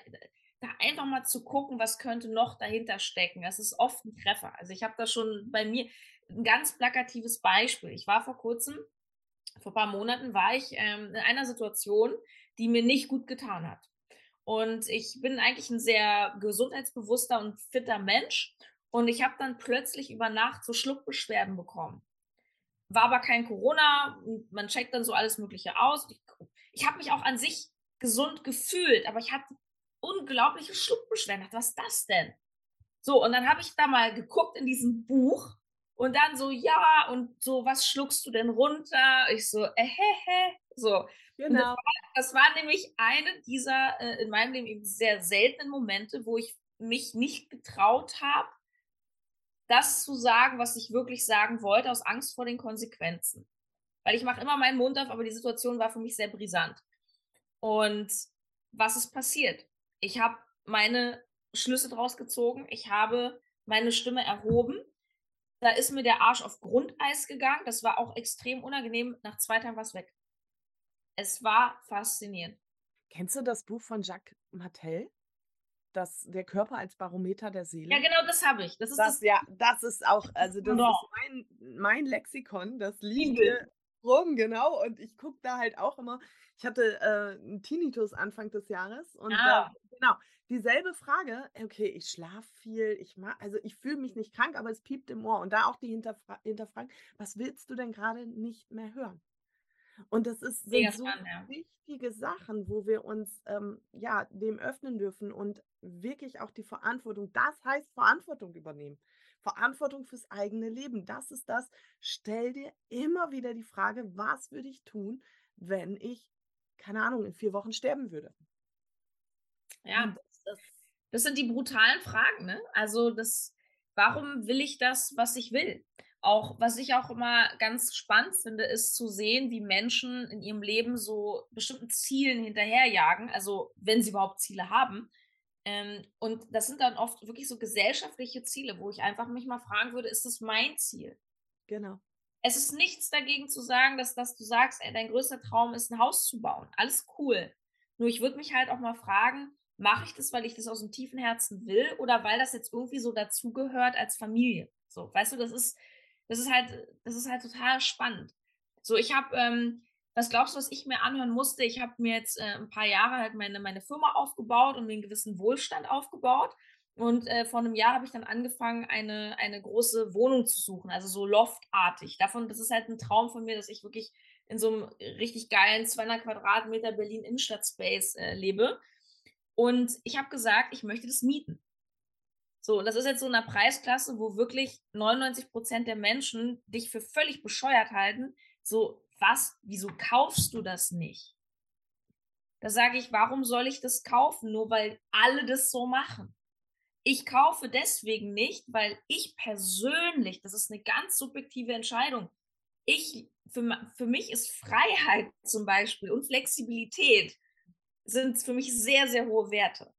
da einfach mal zu gucken, was könnte noch dahinter stecken. Das ist oft ein Treffer. Also ich habe da schon bei mir ein ganz plakatives Beispiel. Ich war vor kurzem, vor ein paar Monaten, war ich ähm, in einer Situation, die mir nicht gut getan hat. Und ich bin eigentlich ein sehr gesundheitsbewusster und fitter Mensch. Und ich habe dann plötzlich über Nacht so Schluckbeschwerden bekommen. War aber kein Corona. Man checkt dann so alles Mögliche aus. Ich, ich habe mich auch an sich gesund gefühlt, aber ich hatte unglaubliche Schluckbeschwerden. Was ist das denn? So, und dann habe ich da mal geguckt in diesem Buch und dann so, ja, und so, was schluckst du denn runter? Ich so, äh, hä, hä. So. Genau. Das war, das, war, nämlich eine dieser äh, in meinem Leben eben sehr seltenen Momente, wo ich mich nicht getraut habe, das zu sagen, was ich wirklich sagen wollte, aus Angst vor den Konsequenzen. Weil ich mache immer meinen Mund auf, aber die Situation war für mich sehr brisant. Und was ist passiert? Ich habe meine Schlüsse draus gezogen, ich habe meine Stimme erhoben. Da ist mir der Arsch auf Grundeis gegangen. Das war auch extrem unangenehm. Nach zwei Tagen war es weg. Es war faszinierend. Kennst du das Buch von Jacques Martel? Das, der Körper als Barometer der Seele. Ja, genau, das habe ich. Das ist das, das, Ja, das ist auch, also das genau. ist mein, mein Lexikon, das liebe rum, genau. Und ich gucke da halt auch immer. Ich hatte äh, einen Tinnitus Anfang des Jahres und ah. äh, genau dieselbe Frage. Okay, ich schlafe viel, ich mach, also ich fühle mich nicht krank, aber es piept im Ohr und da auch die Hinterfra Hinterfragen. Was willst du denn gerade nicht mehr hören? Und das ist sind so spannend, ja. wichtige Sachen, wo wir uns ähm, ja dem öffnen dürfen und wirklich auch die Verantwortung. Das heißt Verantwortung übernehmen. Verantwortung fürs eigene Leben. Das ist das. Stell dir immer wieder die Frage, was würde ich tun, wenn ich keine Ahnung, in vier Wochen sterben würde. Ja, das, das sind die brutalen Fragen, ne? Also das, warum will ich das, was ich will? Auch, was ich auch immer ganz spannend finde, ist zu sehen, wie Menschen in ihrem Leben so bestimmten Zielen hinterherjagen, also wenn sie überhaupt Ziele haben. Ähm, und das sind dann oft wirklich so gesellschaftliche Ziele, wo ich einfach mich mal fragen würde, ist das mein Ziel? Genau. Es ist nichts dagegen zu sagen, dass, dass du sagst, ey, dein größter Traum ist, ein Haus zu bauen. Alles cool. Nur ich würde mich halt auch mal fragen, mache ich das, weil ich das aus dem tiefen Herzen will oder weil das jetzt irgendwie so dazugehört als Familie? So, weißt du, das ist, das ist halt, das ist halt total spannend. So, ich habe, ähm, was glaubst du, was ich mir anhören musste? Ich habe mir jetzt äh, ein paar Jahre halt meine, meine Firma aufgebaut und einen gewissen Wohlstand aufgebaut. Und äh, vor einem Jahr habe ich dann angefangen, eine, eine große Wohnung zu suchen, also so loftartig. Davon, das ist halt ein Traum von mir, dass ich wirklich in so einem richtig geilen 200 Quadratmeter Berlin Innenstadt-Space äh, lebe. Und ich habe gesagt, ich möchte das mieten. So, und das ist jetzt so in einer Preisklasse, wo wirklich 99 Prozent der Menschen dich für völlig bescheuert halten. So, was, wieso kaufst du das nicht? Da sage ich, warum soll ich das kaufen? Nur weil alle das so machen. Ich kaufe deswegen nicht, weil ich persönlich, das ist eine ganz subjektive Entscheidung, ich, für, für mich ist Freiheit zum Beispiel und Flexibilität sind für mich sehr, sehr hohe Werte.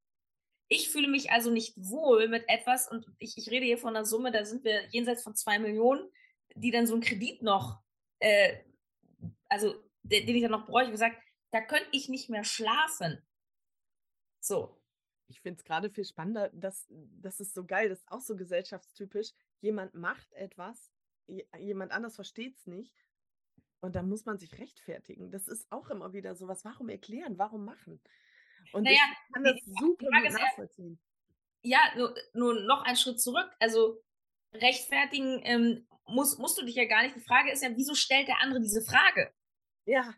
Ich fühle mich also nicht wohl mit etwas, und ich, ich rede hier von einer Summe, da sind wir jenseits von zwei Millionen, die dann so einen Kredit noch, äh, also den, den ich dann noch bräuchte, gesagt, da könnte ich nicht mehr schlafen. So. Ich finde es gerade viel spannender, dass das ist so geil, das ist auch so gesellschaftstypisch. Jemand macht etwas, jemand anders versteht es nicht und dann muss man sich rechtfertigen. Das ist auch immer wieder so was. Warum erklären? Warum machen? Und naja, ich kann das super gut nachvollziehen. Ja, nur, nur, noch einen Schritt zurück. Also rechtfertigen ähm, musst, musst du dich ja gar nicht. Die Frage ist ja, wieso stellt der andere diese Frage? Ja.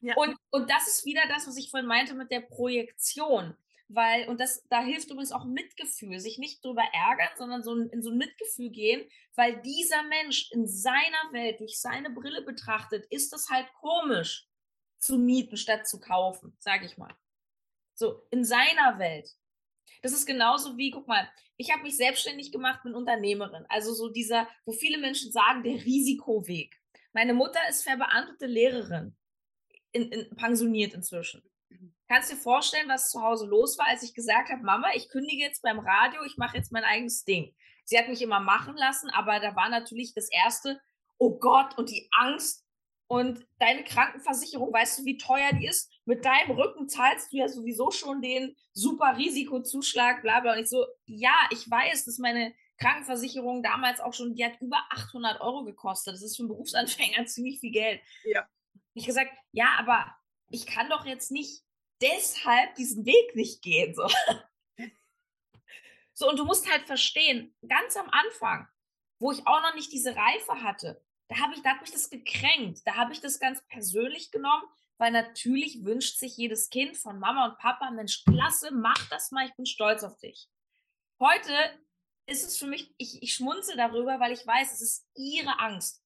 ja. Und, und das ist wieder das, was ich vorhin meinte mit der Projektion. Weil, und das, da hilft übrigens auch Mitgefühl, sich nicht drüber ärgern, sondern so in so ein Mitgefühl gehen, weil dieser Mensch in seiner Welt durch seine Brille betrachtet, ist das halt komisch zu mieten statt zu kaufen, sage ich mal. So, in seiner Welt. Das ist genauso wie, guck mal, ich habe mich selbstständig gemacht, bin Unternehmerin. Also so dieser, wo viele Menschen sagen, der Risikoweg. Meine Mutter ist verbeamtete Lehrerin, in, in, pensioniert inzwischen. Kannst du dir vorstellen, was zu Hause los war, als ich gesagt habe, Mama, ich kündige jetzt beim Radio, ich mache jetzt mein eigenes Ding. Sie hat mich immer machen lassen, aber da war natürlich das erste, oh Gott, und die Angst, und deine Krankenversicherung, weißt du, wie teuer die ist? Mit deinem Rücken zahlst du ja sowieso schon den super Risikozuschlag, bla bla. Und ich so, ja, ich weiß, dass meine Krankenversicherung damals auch schon, die hat über 800 Euro gekostet. Das ist für einen Berufsanfänger ziemlich viel Geld. Ja. Ich gesagt, ja, aber ich kann doch jetzt nicht deshalb diesen Weg nicht gehen. So. so, und du musst halt verstehen, ganz am Anfang, wo ich auch noch nicht diese Reife hatte, da habe ich, da hat mich das gekränkt. Da habe ich das ganz persönlich genommen, weil natürlich wünscht sich jedes Kind von Mama und Papa, Mensch, klasse, mach das mal, ich bin stolz auf dich. Heute ist es für mich, ich, ich schmunze darüber, weil ich weiß, es ist ihre Angst.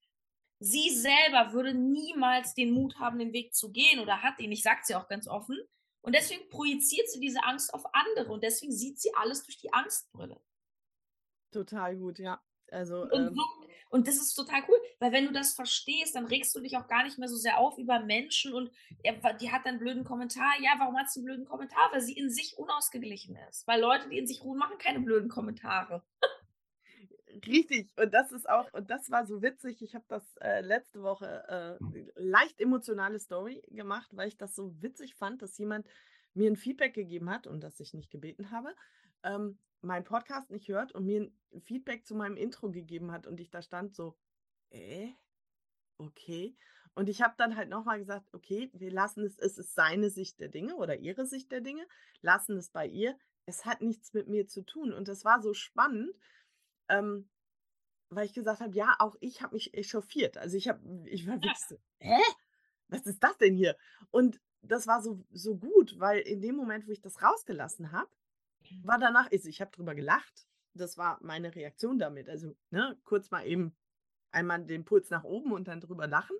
Sie selber würde niemals den Mut haben, den Weg zu gehen oder hat ihn, ich sage sie auch ganz offen. Und deswegen projiziert sie diese Angst auf andere und deswegen sieht sie alles durch die Angstbrille. Total gut, ja. Also, und, ähm, so, und das ist total cool, weil wenn du das verstehst, dann regst du dich auch gar nicht mehr so sehr auf über Menschen und die hat dann einen blöden Kommentar. Ja, warum hat sie einen blöden Kommentar? Weil sie in sich unausgeglichen ist. Weil Leute, die in sich ruhen, machen keine blöden Kommentare. Richtig, und das ist auch, und das war so witzig. Ich habe das äh, letzte Woche äh, leicht emotionale Story gemacht, weil ich das so witzig fand, dass jemand mir ein Feedback gegeben hat und das ich nicht gebeten habe. Ähm, meinen Podcast nicht hört und mir ein Feedback zu meinem Intro gegeben hat und ich da stand so, äh, okay. Und ich habe dann halt nochmal gesagt, okay, wir lassen es, es ist seine Sicht der Dinge oder ihre Sicht der Dinge, lassen es bei ihr. Es hat nichts mit mir zu tun. Und das war so spannend, ähm, weil ich gesagt habe, ja, auch ich habe mich echauffiert. Also ich habe, ich war wirklich so, hä? Was ist das denn hier? Und das war so, so gut, weil in dem Moment, wo ich das rausgelassen habe, war danach, also ich habe drüber gelacht. Das war meine Reaktion damit. Also, ne, kurz mal eben einmal den Puls nach oben und dann drüber lachen.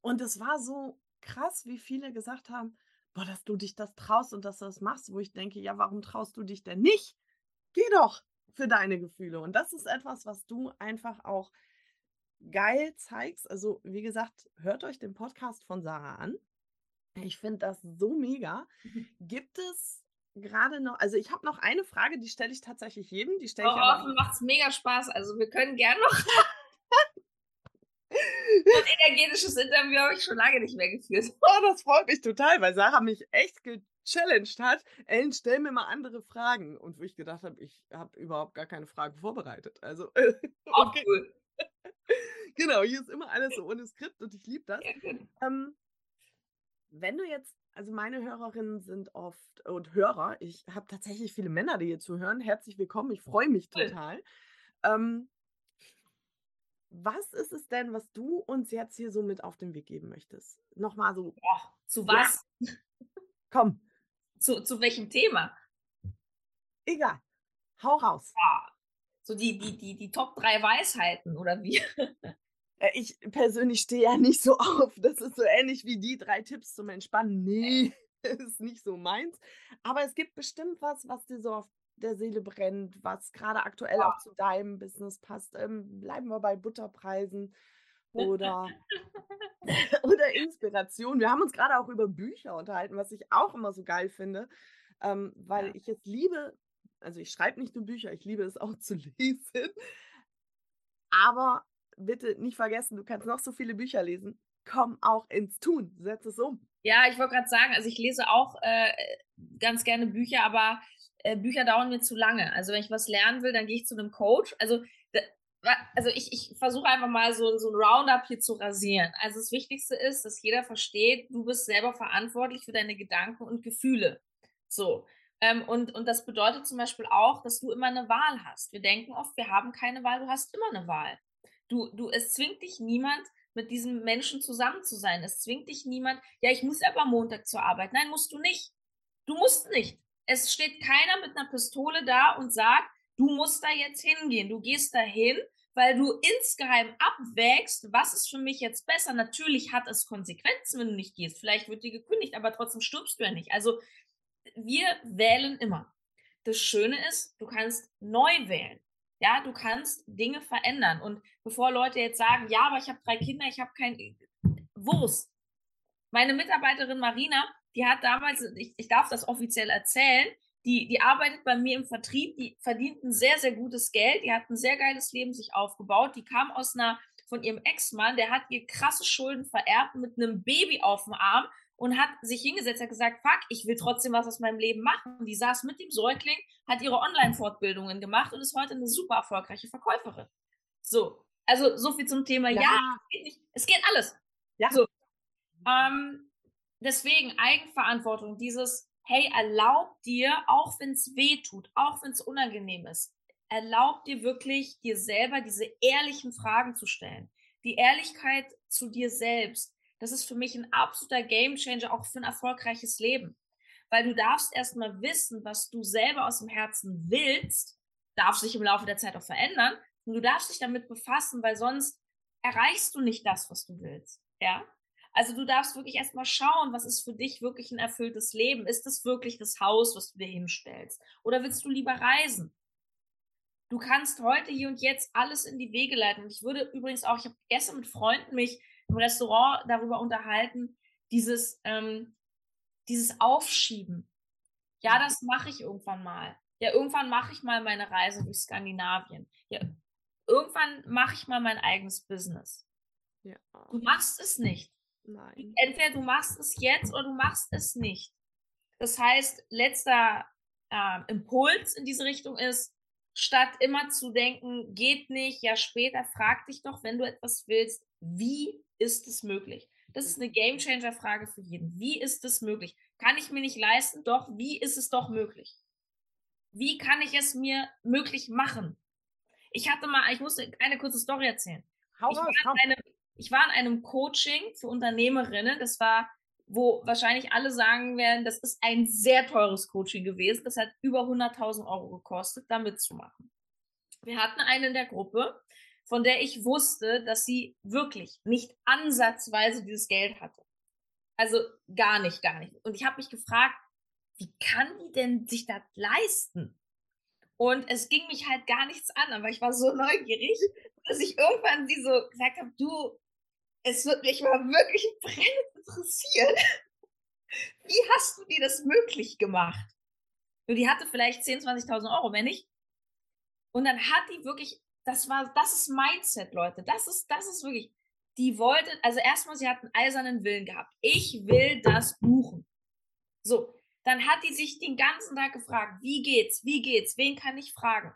Und es war so, krass, wie viele gesagt haben, boah, dass du dich das traust und dass du das machst, wo ich denke, ja, warum traust du dich denn nicht? Geh doch für deine Gefühle. Und das ist etwas, was du einfach auch geil zeigst. Also, wie gesagt, hört euch den Podcast von Sarah an. Ich finde das so mega. Mhm. Gibt es gerade noch, also ich habe noch eine Frage, die stelle ich tatsächlich jedem. Die stelle ich oh, offen macht es mega Spaß. Also wir können gern noch. Ein energetisches Interview habe ich schon lange nicht mehr geführt. Oh, das freut mich total, weil Sarah mich echt gechallenged hat. Ellen, stell mir mal andere Fragen. Und wo ich gedacht habe, ich habe überhaupt gar keine Fragen vorbereitet. Also. Auch okay. cool. genau, hier ist immer alles so ohne Skript und ich liebe das. Ähm, wenn du jetzt, also meine Hörerinnen sind oft und Hörer, ich habe tatsächlich viele Männer, die hier zuhören. Herzlich willkommen, ich freue mich total. Ähm, was ist es denn, was du uns jetzt hier so mit auf den Weg geben möchtest? Nochmal so. Boah, zu was? Ja. Komm. Zu, zu welchem Thema? Egal. Hau raus. Boah. So die, die, die, die Top 3 Weisheiten oder wie? Äh, ich persönlich stehe ja nicht so auf. Das ist so ähnlich wie die drei Tipps zum Entspannen. Nee, ist nicht so meins. Aber es gibt bestimmt was, was dir so auf der Seele brennt, was gerade aktuell ja. auch zu deinem Business passt. Ähm, bleiben wir bei Butterpreisen oder, oder Inspiration. Wir haben uns gerade auch über Bücher unterhalten, was ich auch immer so geil finde, ähm, weil ja. ich es liebe, also ich schreibe nicht nur Bücher, ich liebe es auch zu lesen. Aber bitte nicht vergessen, du kannst noch so viele Bücher lesen. Komm auch ins Tun, setz es um. Ja, ich wollte gerade sagen, also ich lese auch äh, ganz gerne Bücher, aber äh, Bücher dauern mir zu lange. Also wenn ich was lernen will, dann gehe ich zu einem Coach. Also, also ich, ich versuche einfach mal so, so ein Roundup hier zu rasieren. Also das Wichtigste ist, dass jeder versteht, du bist selber verantwortlich für deine Gedanken und Gefühle. So. Ähm, und, und das bedeutet zum Beispiel auch, dass du immer eine Wahl hast. Wir denken oft, wir haben keine Wahl, du hast immer eine Wahl. Du, du, es zwingt dich niemand, mit diesem Menschen zusammen zu sein. Es zwingt dich niemand, ja, ich muss aber Montag zur Arbeit. Nein, musst du nicht. Du musst nicht. Es steht keiner mit einer Pistole da und sagt, du musst da jetzt hingehen. Du gehst da hin, weil du insgeheim abwägst, was ist für mich jetzt besser. Natürlich hat es Konsequenzen, wenn du nicht gehst. Vielleicht wird dir gekündigt, aber trotzdem stirbst du ja nicht. Also wir wählen immer. Das Schöne ist, du kannst neu wählen. Ja, du kannst Dinge verändern. Und bevor Leute jetzt sagen, ja, aber ich habe drei Kinder, ich habe kein Wurst. Meine Mitarbeiterin Marina, die hat damals, ich, ich darf das offiziell erzählen, die, die arbeitet bei mir im Vertrieb, die verdient ein sehr, sehr gutes Geld, die hat ein sehr geiles Leben sich aufgebaut, die kam aus einer, von ihrem Ex-Mann, der hat ihr krasse Schulden vererbt mit einem Baby auf dem Arm und hat sich hingesetzt, hat gesagt, fuck, ich will trotzdem was aus meinem Leben machen. Und die saß mit dem Säugling, hat ihre Online-Fortbildungen gemacht und ist heute eine super erfolgreiche Verkäuferin. So, also so viel zum Thema, ja, ja es, geht nicht, es geht alles. Ja. So. Ähm, deswegen Eigenverantwortung, dieses, hey, erlaub dir, auch wenn es weh tut, auch wenn es unangenehm ist, erlaub dir wirklich, dir selber diese ehrlichen Fragen zu stellen. Die Ehrlichkeit zu dir selbst das ist für mich ein absoluter Gamechanger auch für ein erfolgreiches Leben. Weil du darfst erstmal wissen, was du selber aus dem Herzen willst, darf sich im Laufe der Zeit auch verändern. Und du darfst dich damit befassen, weil sonst erreichst du nicht das, was du willst. Ja? Also du darfst wirklich erstmal schauen, was ist für dich wirklich ein erfülltes Leben? Ist es wirklich das Haus, was du dir hinstellst? Oder willst du lieber reisen? Du kannst heute, hier und jetzt alles in die Wege leiten. Und ich würde übrigens auch, ich habe gestern mit Freunden mich im Restaurant darüber unterhalten, dieses, ähm, dieses Aufschieben. Ja, das mache ich irgendwann mal. Ja, irgendwann mache ich mal meine Reise durch Skandinavien. Ja, irgendwann mache ich mal mein eigenes Business. Ja. Du machst es nicht. Nein. Entweder du machst es jetzt oder du machst es nicht. Das heißt, letzter äh, Impuls in diese Richtung ist, statt immer zu denken, geht nicht, ja später, frag dich doch, wenn du etwas willst, wie ist es möglich? Das ist eine Gamechanger-Frage für jeden. Wie ist es möglich? Kann ich mir nicht leisten? Doch, wie ist es doch möglich? Wie kann ich es mir möglich machen? Ich hatte mal, ich muss eine kurze Story erzählen. Hau ich, war in einem, ich war in einem Coaching für Unternehmerinnen. Das war, wo wahrscheinlich alle sagen werden, das ist ein sehr teures Coaching gewesen. Das hat über 100.000 Euro gekostet, da mitzumachen. Wir hatten einen in der Gruppe, von der ich wusste, dass sie wirklich nicht ansatzweise dieses Geld hatte. Also gar nicht, gar nicht. Und ich habe mich gefragt, wie kann die denn sich das leisten? Und es ging mich halt gar nichts an, aber ich war so neugierig, dass ich irgendwann sie so gesagt habe, du, es wird mich mal wirklich brennend interessieren. Wie hast du dir das möglich gemacht? Und die hatte vielleicht 10.000, 20.000 Euro, wenn nicht. Und dann hat die wirklich, das war, das ist Mindset, Leute. Das ist, das ist wirklich, die wollte, also erstmal, sie hat einen eisernen Willen gehabt. Ich will das buchen. So, dann hat die sich den ganzen Tag gefragt, wie geht's, wie geht's, wen kann ich fragen?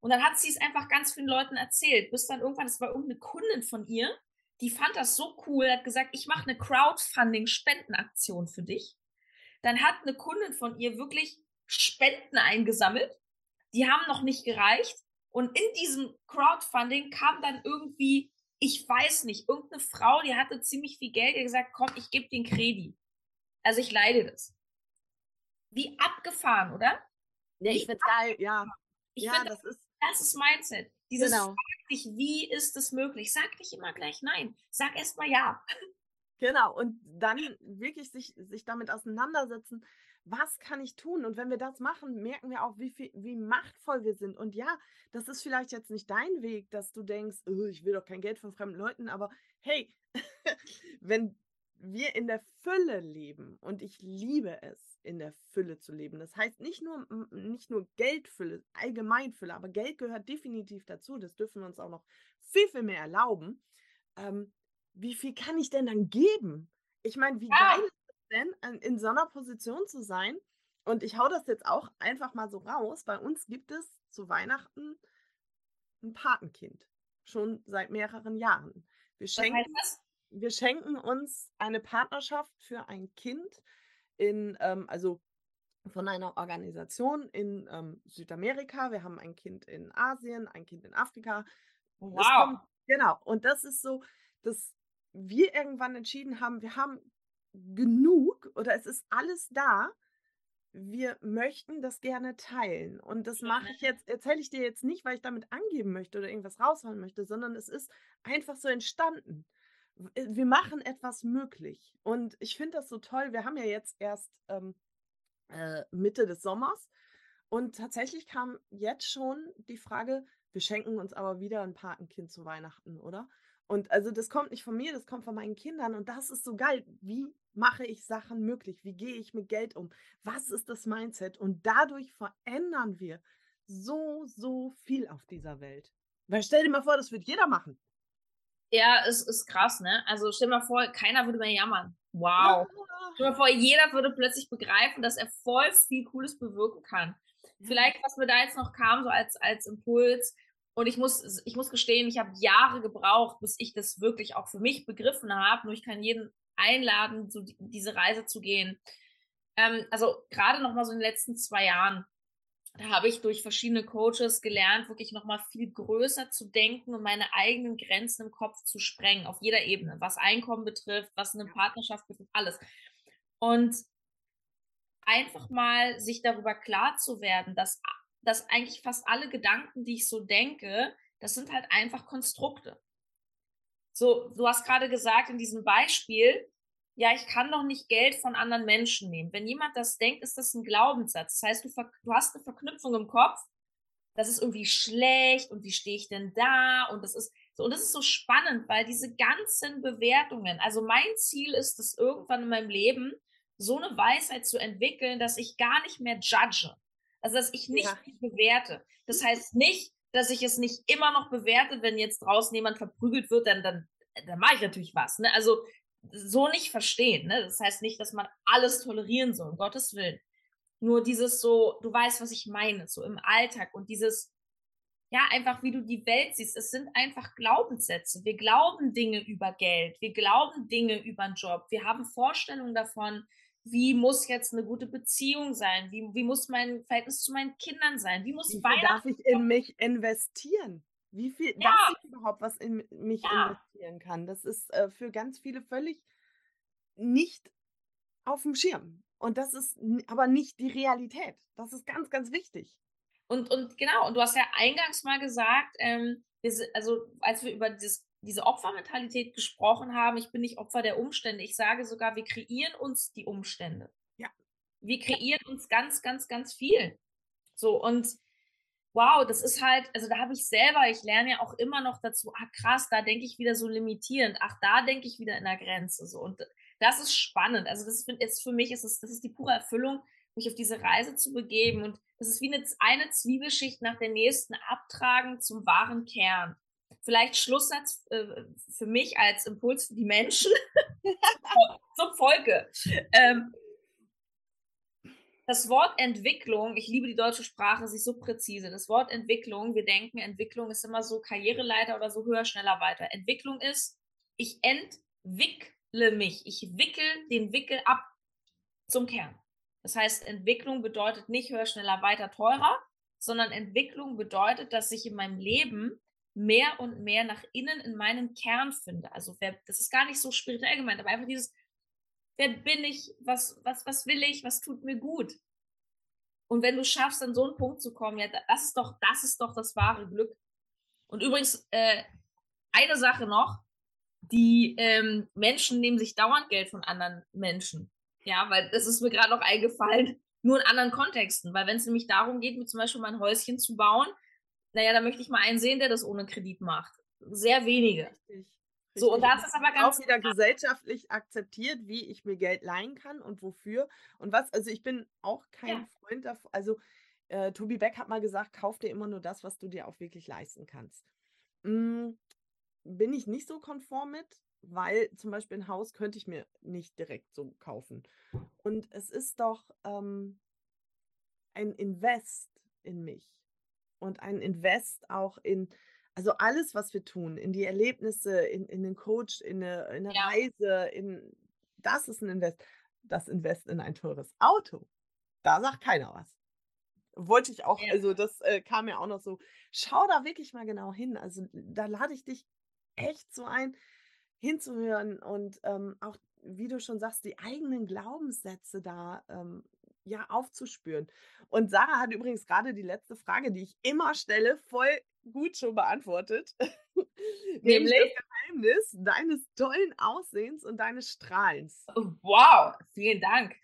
Und dann hat sie es einfach ganz vielen Leuten erzählt, bis dann irgendwann, es war irgendeine Kundin von ihr, die fand das so cool, hat gesagt, ich mache eine Crowdfunding-Spendenaktion für dich. Dann hat eine Kundin von ihr wirklich Spenden eingesammelt. Die haben noch nicht gereicht. Und in diesem Crowdfunding kam dann irgendwie, ich weiß nicht, irgendeine Frau, die hatte ziemlich viel Geld, die gesagt, komm, ich gebe den Kredit. Also ich leide das. Wie abgefahren, oder? Ja, ich finde geil, ja. Ich ja, finde, das, das, ist, das ist Mindset. Dieses genau. frag dich, wie ist es möglich? Sag nicht immer gleich nein. Sag erst mal ja. Genau, und dann wirklich sich, sich damit auseinandersetzen, was kann ich tun? Und wenn wir das machen, merken wir auch, wie, viel, wie machtvoll wir sind. Und ja, das ist vielleicht jetzt nicht dein Weg, dass du denkst, oh, ich will doch kein Geld von fremden Leuten, aber hey, wenn wir in der Fülle leben und ich liebe es, in der Fülle zu leben. Das heißt nicht nur, nicht nur Geldfülle, Allgemeinfülle, aber Geld gehört definitiv dazu. Das dürfen wir uns auch noch viel, viel mehr erlauben. Ähm, wie viel kann ich denn dann geben? Ich meine, wie ja. geil denn, in so einer Position zu sein? Und ich hau das jetzt auch einfach mal so raus. Bei uns gibt es zu Weihnachten ein Patenkind. Schon seit mehreren Jahren. Wir schenken, wir schenken uns eine Partnerschaft für ein Kind in, ähm, also von einer Organisation in ähm, Südamerika. Wir haben ein Kind in Asien, ein Kind in Afrika. Wow. Kommt, genau. Und das ist so, dass wir irgendwann entschieden haben, wir haben genug oder es ist alles da. Wir möchten das gerne teilen. Und das mache ich jetzt, erzähle ich dir jetzt nicht, weil ich damit angeben möchte oder irgendwas rausholen möchte, sondern es ist einfach so entstanden. Äh, wir machen etwas möglich. Und ich finde das so toll. Wir haben ja jetzt erst ähm, äh, Mitte des Sommers. Und tatsächlich kam jetzt schon die Frage, wir schenken uns aber wieder ein Patenkind zu Weihnachten, oder? Und also das kommt nicht von mir, das kommt von meinen Kindern. Und das ist so geil. Wie mache ich Sachen möglich? Wie gehe ich mit Geld um? Was ist das Mindset? Und dadurch verändern wir so, so viel auf dieser Welt. Weil stell dir mal vor, das wird jeder machen. Ja, es ist krass, ne? Also stell dir mal vor, keiner würde mehr jammern. Wow. Ja. Stell dir mal vor, jeder würde plötzlich begreifen, dass er voll viel Cooles bewirken kann. Vielleicht, was mir da jetzt noch kam, so als, als Impuls, und ich muss, ich muss gestehen, ich habe Jahre gebraucht, bis ich das wirklich auch für mich begriffen habe. Nur ich kann jeden einladen, so die, diese Reise zu gehen. Ähm, also gerade noch mal so in den letzten zwei Jahren, da habe ich durch verschiedene Coaches gelernt, wirklich noch mal viel größer zu denken und meine eigenen Grenzen im Kopf zu sprengen, auf jeder Ebene, was Einkommen betrifft, was eine Partnerschaft betrifft, alles. Und einfach mal sich darüber klar zu werden, dass dass eigentlich fast alle Gedanken, die ich so denke, das sind halt einfach Konstrukte. So, du hast gerade gesagt in diesem Beispiel, ja, ich kann doch nicht Geld von anderen Menschen nehmen. Wenn jemand das denkt, ist das ein Glaubenssatz. Das heißt, du, du hast eine Verknüpfung im Kopf, das ist irgendwie schlecht und wie stehe ich denn da? Und das ist so, und das ist so spannend, weil diese ganzen Bewertungen, also mein Ziel ist es irgendwann in meinem Leben, so eine Weisheit zu entwickeln, dass ich gar nicht mehr judge. Also, dass ich nicht ja. bewerte. Das heißt nicht, dass ich es nicht immer noch bewerte, wenn jetzt draußen jemand verprügelt wird, dann, dann, dann mache ich natürlich was. Ne? Also, so nicht verstehen. Ne? Das heißt nicht, dass man alles tolerieren soll, um Gottes Willen. Nur dieses so, du weißt, was ich meine, so im Alltag und dieses, ja, einfach wie du die Welt siehst. Es sind einfach Glaubenssätze. Wir glauben Dinge über Geld. Wir glauben Dinge über einen Job. Wir haben Vorstellungen davon, wie muss jetzt eine gute Beziehung sein? Wie, wie muss mein Verhältnis zu meinen Kindern sein? Wie muss wie viel darf ich in mich investieren? Wie viel ja. darf ich überhaupt was in mich ja. investieren kann? Das ist äh, für ganz viele völlig nicht auf dem Schirm. Und das ist aber nicht die Realität. Das ist ganz, ganz wichtig. Und, und genau, und du hast ja eingangs mal gesagt, ähm, wir, also als wir über das diese Opfermentalität gesprochen haben, ich bin nicht Opfer der Umstände. Ich sage sogar, wir kreieren uns die Umstände. Ja. Wir kreieren uns ganz, ganz, ganz viel. So, und wow, das ist halt, also da habe ich selber, ich lerne ja auch immer noch dazu, ah krass, da denke ich wieder so limitierend, ach, da denke ich wieder in der Grenze. So, und das ist spannend. Also, das ist für mich, ist es, das ist die pure Erfüllung, mich auf diese Reise zu begeben. Und das ist wie eine, eine Zwiebelschicht nach der nächsten abtragen zum wahren Kern vielleicht Schlusssatz äh, für mich als Impuls für die Menschen zum Volke. Ähm, das Wort Entwicklung, ich liebe die deutsche Sprache, sie ist so präzise. Das Wort Entwicklung, wir denken, Entwicklung ist immer so Karriereleiter oder so höher, schneller, weiter. Entwicklung ist, ich entwickle mich, ich wickel den Wickel ab zum Kern. Das heißt, Entwicklung bedeutet nicht höher, schneller, weiter, teurer, sondern Entwicklung bedeutet, dass ich in meinem Leben mehr und mehr nach innen in meinen Kern finde. Also wer, das ist gar nicht so spirituell gemeint, aber einfach dieses, wer bin ich, was, was, was will ich, was tut mir gut. Und wenn du schaffst, an so einen Punkt zu kommen, ja, das ist doch, das ist doch das wahre Glück. Und übrigens, äh, eine Sache noch, die ähm, Menschen nehmen sich dauernd Geld von anderen Menschen. Ja, weil das ist mir gerade noch eingefallen, nur in anderen Kontexten. Weil wenn es nämlich darum geht, mir zum Beispiel mein Häuschen zu bauen, naja, da möchte ich mal einen sehen, der das ohne Kredit macht. Sehr wenige. Richtig. So, und das ist aber ganz. Auch wieder gesellschaftlich akzeptiert, wie ich mir Geld leihen kann und wofür. Und was, also ich bin auch kein ja. Freund davon. Also, äh, Tobi Beck hat mal gesagt, kauf dir immer nur das, was du dir auch wirklich leisten kannst. Hm, bin ich nicht so konform mit, weil zum Beispiel ein Haus könnte ich mir nicht direkt so kaufen. Und es ist doch ähm, ein Invest in mich und ein Invest auch in, also alles, was wir tun, in die Erlebnisse, in, in den Coach, in eine, in eine ja. Reise, in das ist ein Invest. Das Invest in ein teures Auto, da sagt keiner was. Wollte ich auch, ja. also das äh, kam mir auch noch so. Schau da wirklich mal genau hin. Also da lade ich dich echt so ein, hinzuhören und ähm, auch, wie du schon sagst, die eigenen Glaubenssätze da ähm, ja, aufzuspüren. Und Sarah hat übrigens gerade die letzte Frage, die ich immer stelle, voll gut schon beantwortet. Nämlich das Geheimnis deines tollen Aussehens und deines Strahlens. Oh, wow, vielen Dank.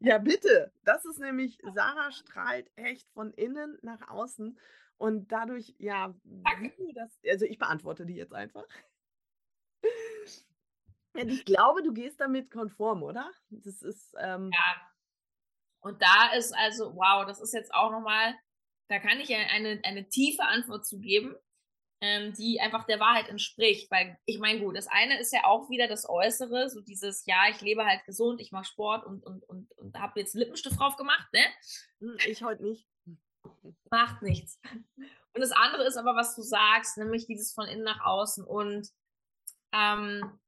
Ja, bitte. Das ist nämlich, Sarah strahlt echt von innen nach außen. Und dadurch, ja, wie das, also ich beantworte die jetzt einfach. ich glaube, du gehst damit konform, oder? Das ist. Ähm, ja, und da ist also, wow, das ist jetzt auch nochmal, da kann ich eine, eine tiefe Antwort zu geben, ähm, die einfach der Wahrheit entspricht. Weil ich meine, gut, das eine ist ja auch wieder das Äußere, so dieses, ja, ich lebe halt gesund, ich mache Sport und, und, und, und habe jetzt Lippenstift drauf gemacht, ne? Hm, ich heute nicht. Macht nichts. Und das andere ist aber, was du sagst, nämlich dieses von innen nach außen. Und ähm,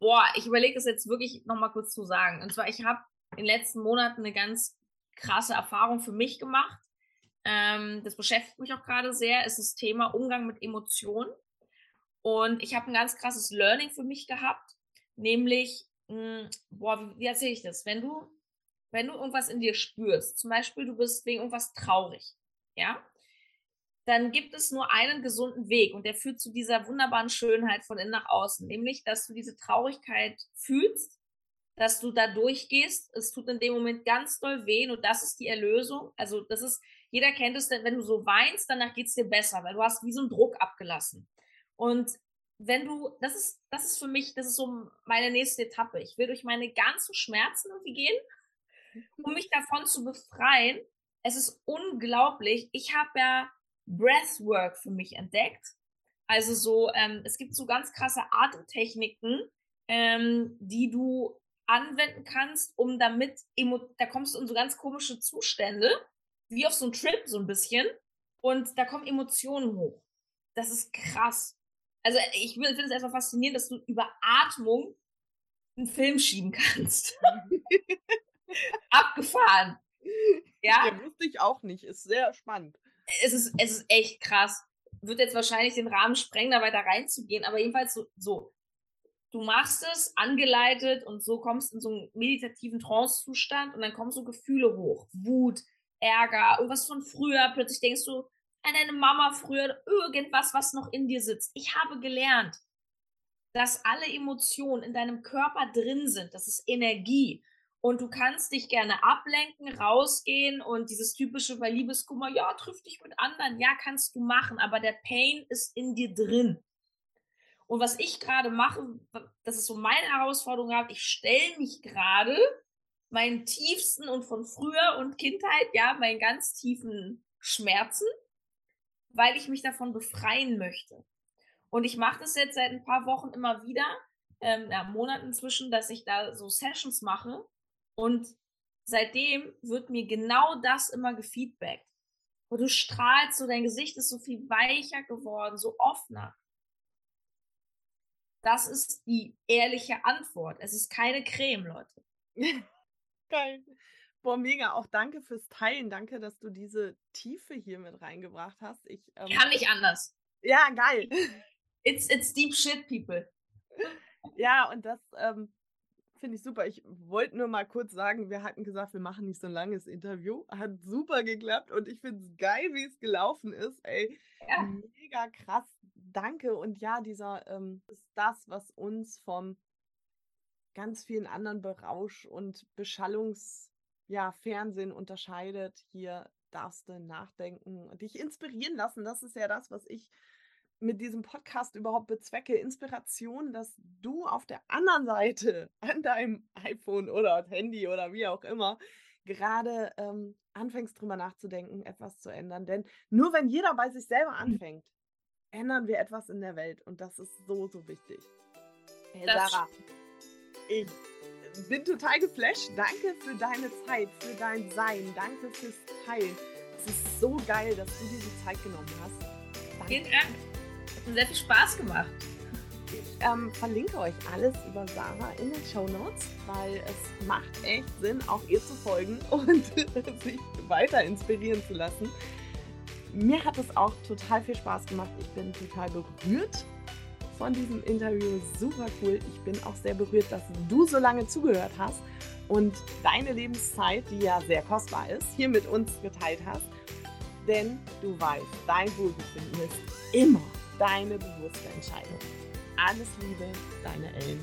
boah, ich überlege es jetzt wirklich nochmal kurz zu sagen. Und zwar, ich habe in den letzten Monaten eine ganz krasse Erfahrung für mich gemacht. Ähm, das beschäftigt mich auch gerade sehr, ist das Thema Umgang mit Emotionen. Und ich habe ein ganz krasses Learning für mich gehabt, nämlich, mh, hm, boah, wie, wie erzähle ich das? Wenn du, wenn du irgendwas in dir spürst, zum Beispiel du bist wegen irgendwas traurig, ja, dann gibt es nur einen gesunden Weg und der führt zu dieser wunderbaren Schönheit von innen nach außen, nämlich, dass du diese Traurigkeit fühlst dass du da durchgehst. Es tut in dem Moment ganz doll weh und das ist die Erlösung. Also das ist, jeder kennt es, wenn du so weinst, danach geht es dir besser, weil du hast wie so einen Druck abgelassen. Und wenn du, das ist, das ist für mich, das ist so meine nächste Etappe. Ich will durch meine ganzen Schmerzen irgendwie gehen, um mich davon zu befreien. Es ist unglaublich. Ich habe ja Breathwork für mich entdeckt. Also so, ähm, es gibt so ganz krasse Atemtechniken, ähm, die du anwenden kannst, um damit, da kommst du in so ganz komische Zustände, wie auf so einen Trip so ein bisschen. Und da kommen Emotionen hoch. Das ist krass. Also ich finde es erstmal faszinierend, dass du über Atmung einen Film schieben kannst. Abgefahren. Ja? ja, wusste ich auch nicht. Ist sehr spannend. Es ist, es ist echt krass. Wird jetzt wahrscheinlich den Rahmen sprengen, da weiter reinzugehen, aber jedenfalls so, so du machst es angeleitet und so kommst in so einen meditativen Trance-Zustand und dann kommen so Gefühle hoch. Wut, Ärger, irgendwas von früher. Plötzlich denkst du an deine Mama früher, irgendwas, was noch in dir sitzt. Ich habe gelernt, dass alle Emotionen in deinem Körper drin sind. Das ist Energie. Und du kannst dich gerne ablenken, rausgehen und dieses typische bei Liebeskummer, ja, triff dich mit anderen, ja, kannst du machen, aber der Pain ist in dir drin. Und was ich gerade mache, das ist so meine Herausforderung habe, ich stelle mich gerade meinen tiefsten und von früher und Kindheit, ja, meinen ganz tiefen Schmerzen, weil ich mich davon befreien möchte. Und ich mache das jetzt seit ein paar Wochen immer wieder, ähm, ja, Monaten inzwischen, dass ich da so Sessions mache. Und seitdem wird mir genau das immer gefeedbackt. Wo du strahlst, so dein Gesicht ist so viel weicher geworden, so offener. Das ist die ehrliche Antwort. Es ist keine Creme, Leute. Geil. Boah, mega. Auch danke fürs Teilen. Danke, dass du diese Tiefe hier mit reingebracht hast. Ich ähm, kann nicht anders. Ja, geil. It's, it's deep shit, people. Ja, und das ähm, finde ich super. Ich wollte nur mal kurz sagen, wir hatten gesagt, wir machen nicht so ein langes Interview. Hat super geklappt und ich finde es geil, wie es gelaufen ist. Ey, ja. mega krass. Danke. Und ja, dieser ähm, ist das, was uns vom ganz vielen anderen Berausch- und Beschallungs- ja, Fernsehen unterscheidet. Hier darfst du nachdenken und dich inspirieren lassen. Das ist ja das, was ich mit diesem Podcast überhaupt bezwecke. Inspiration, dass du auf der anderen Seite an deinem iPhone oder Handy oder wie auch immer gerade ähm, anfängst drüber nachzudenken, etwas zu ändern. Denn nur wenn jeder bei sich selber mhm. anfängt, ändern wir etwas in der Welt. Und das ist so, so wichtig. Hey, Sarah, ich bin total geflasht. Danke für deine Zeit, für dein Sein. Danke fürs Teilen. Es ist so geil, dass du diese Zeit genommen hast. Danke. Vielen Dank. Sehr viel Spaß gemacht. Ich ähm, verlinke euch alles über Sarah in den Show Notes, weil es macht echt Sinn, auch ihr zu folgen und sich weiter inspirieren zu lassen. Mir hat es auch total viel Spaß gemacht. Ich bin total berührt von diesem Interview. Super cool. Ich bin auch sehr berührt, dass du so lange zugehört hast und deine Lebenszeit, die ja sehr kostbar ist, hier mit uns geteilt hast. Denn du weißt, dein Wohlbefinden ist immer deine bewusste Entscheidung. Alles Liebe, deine Ellen.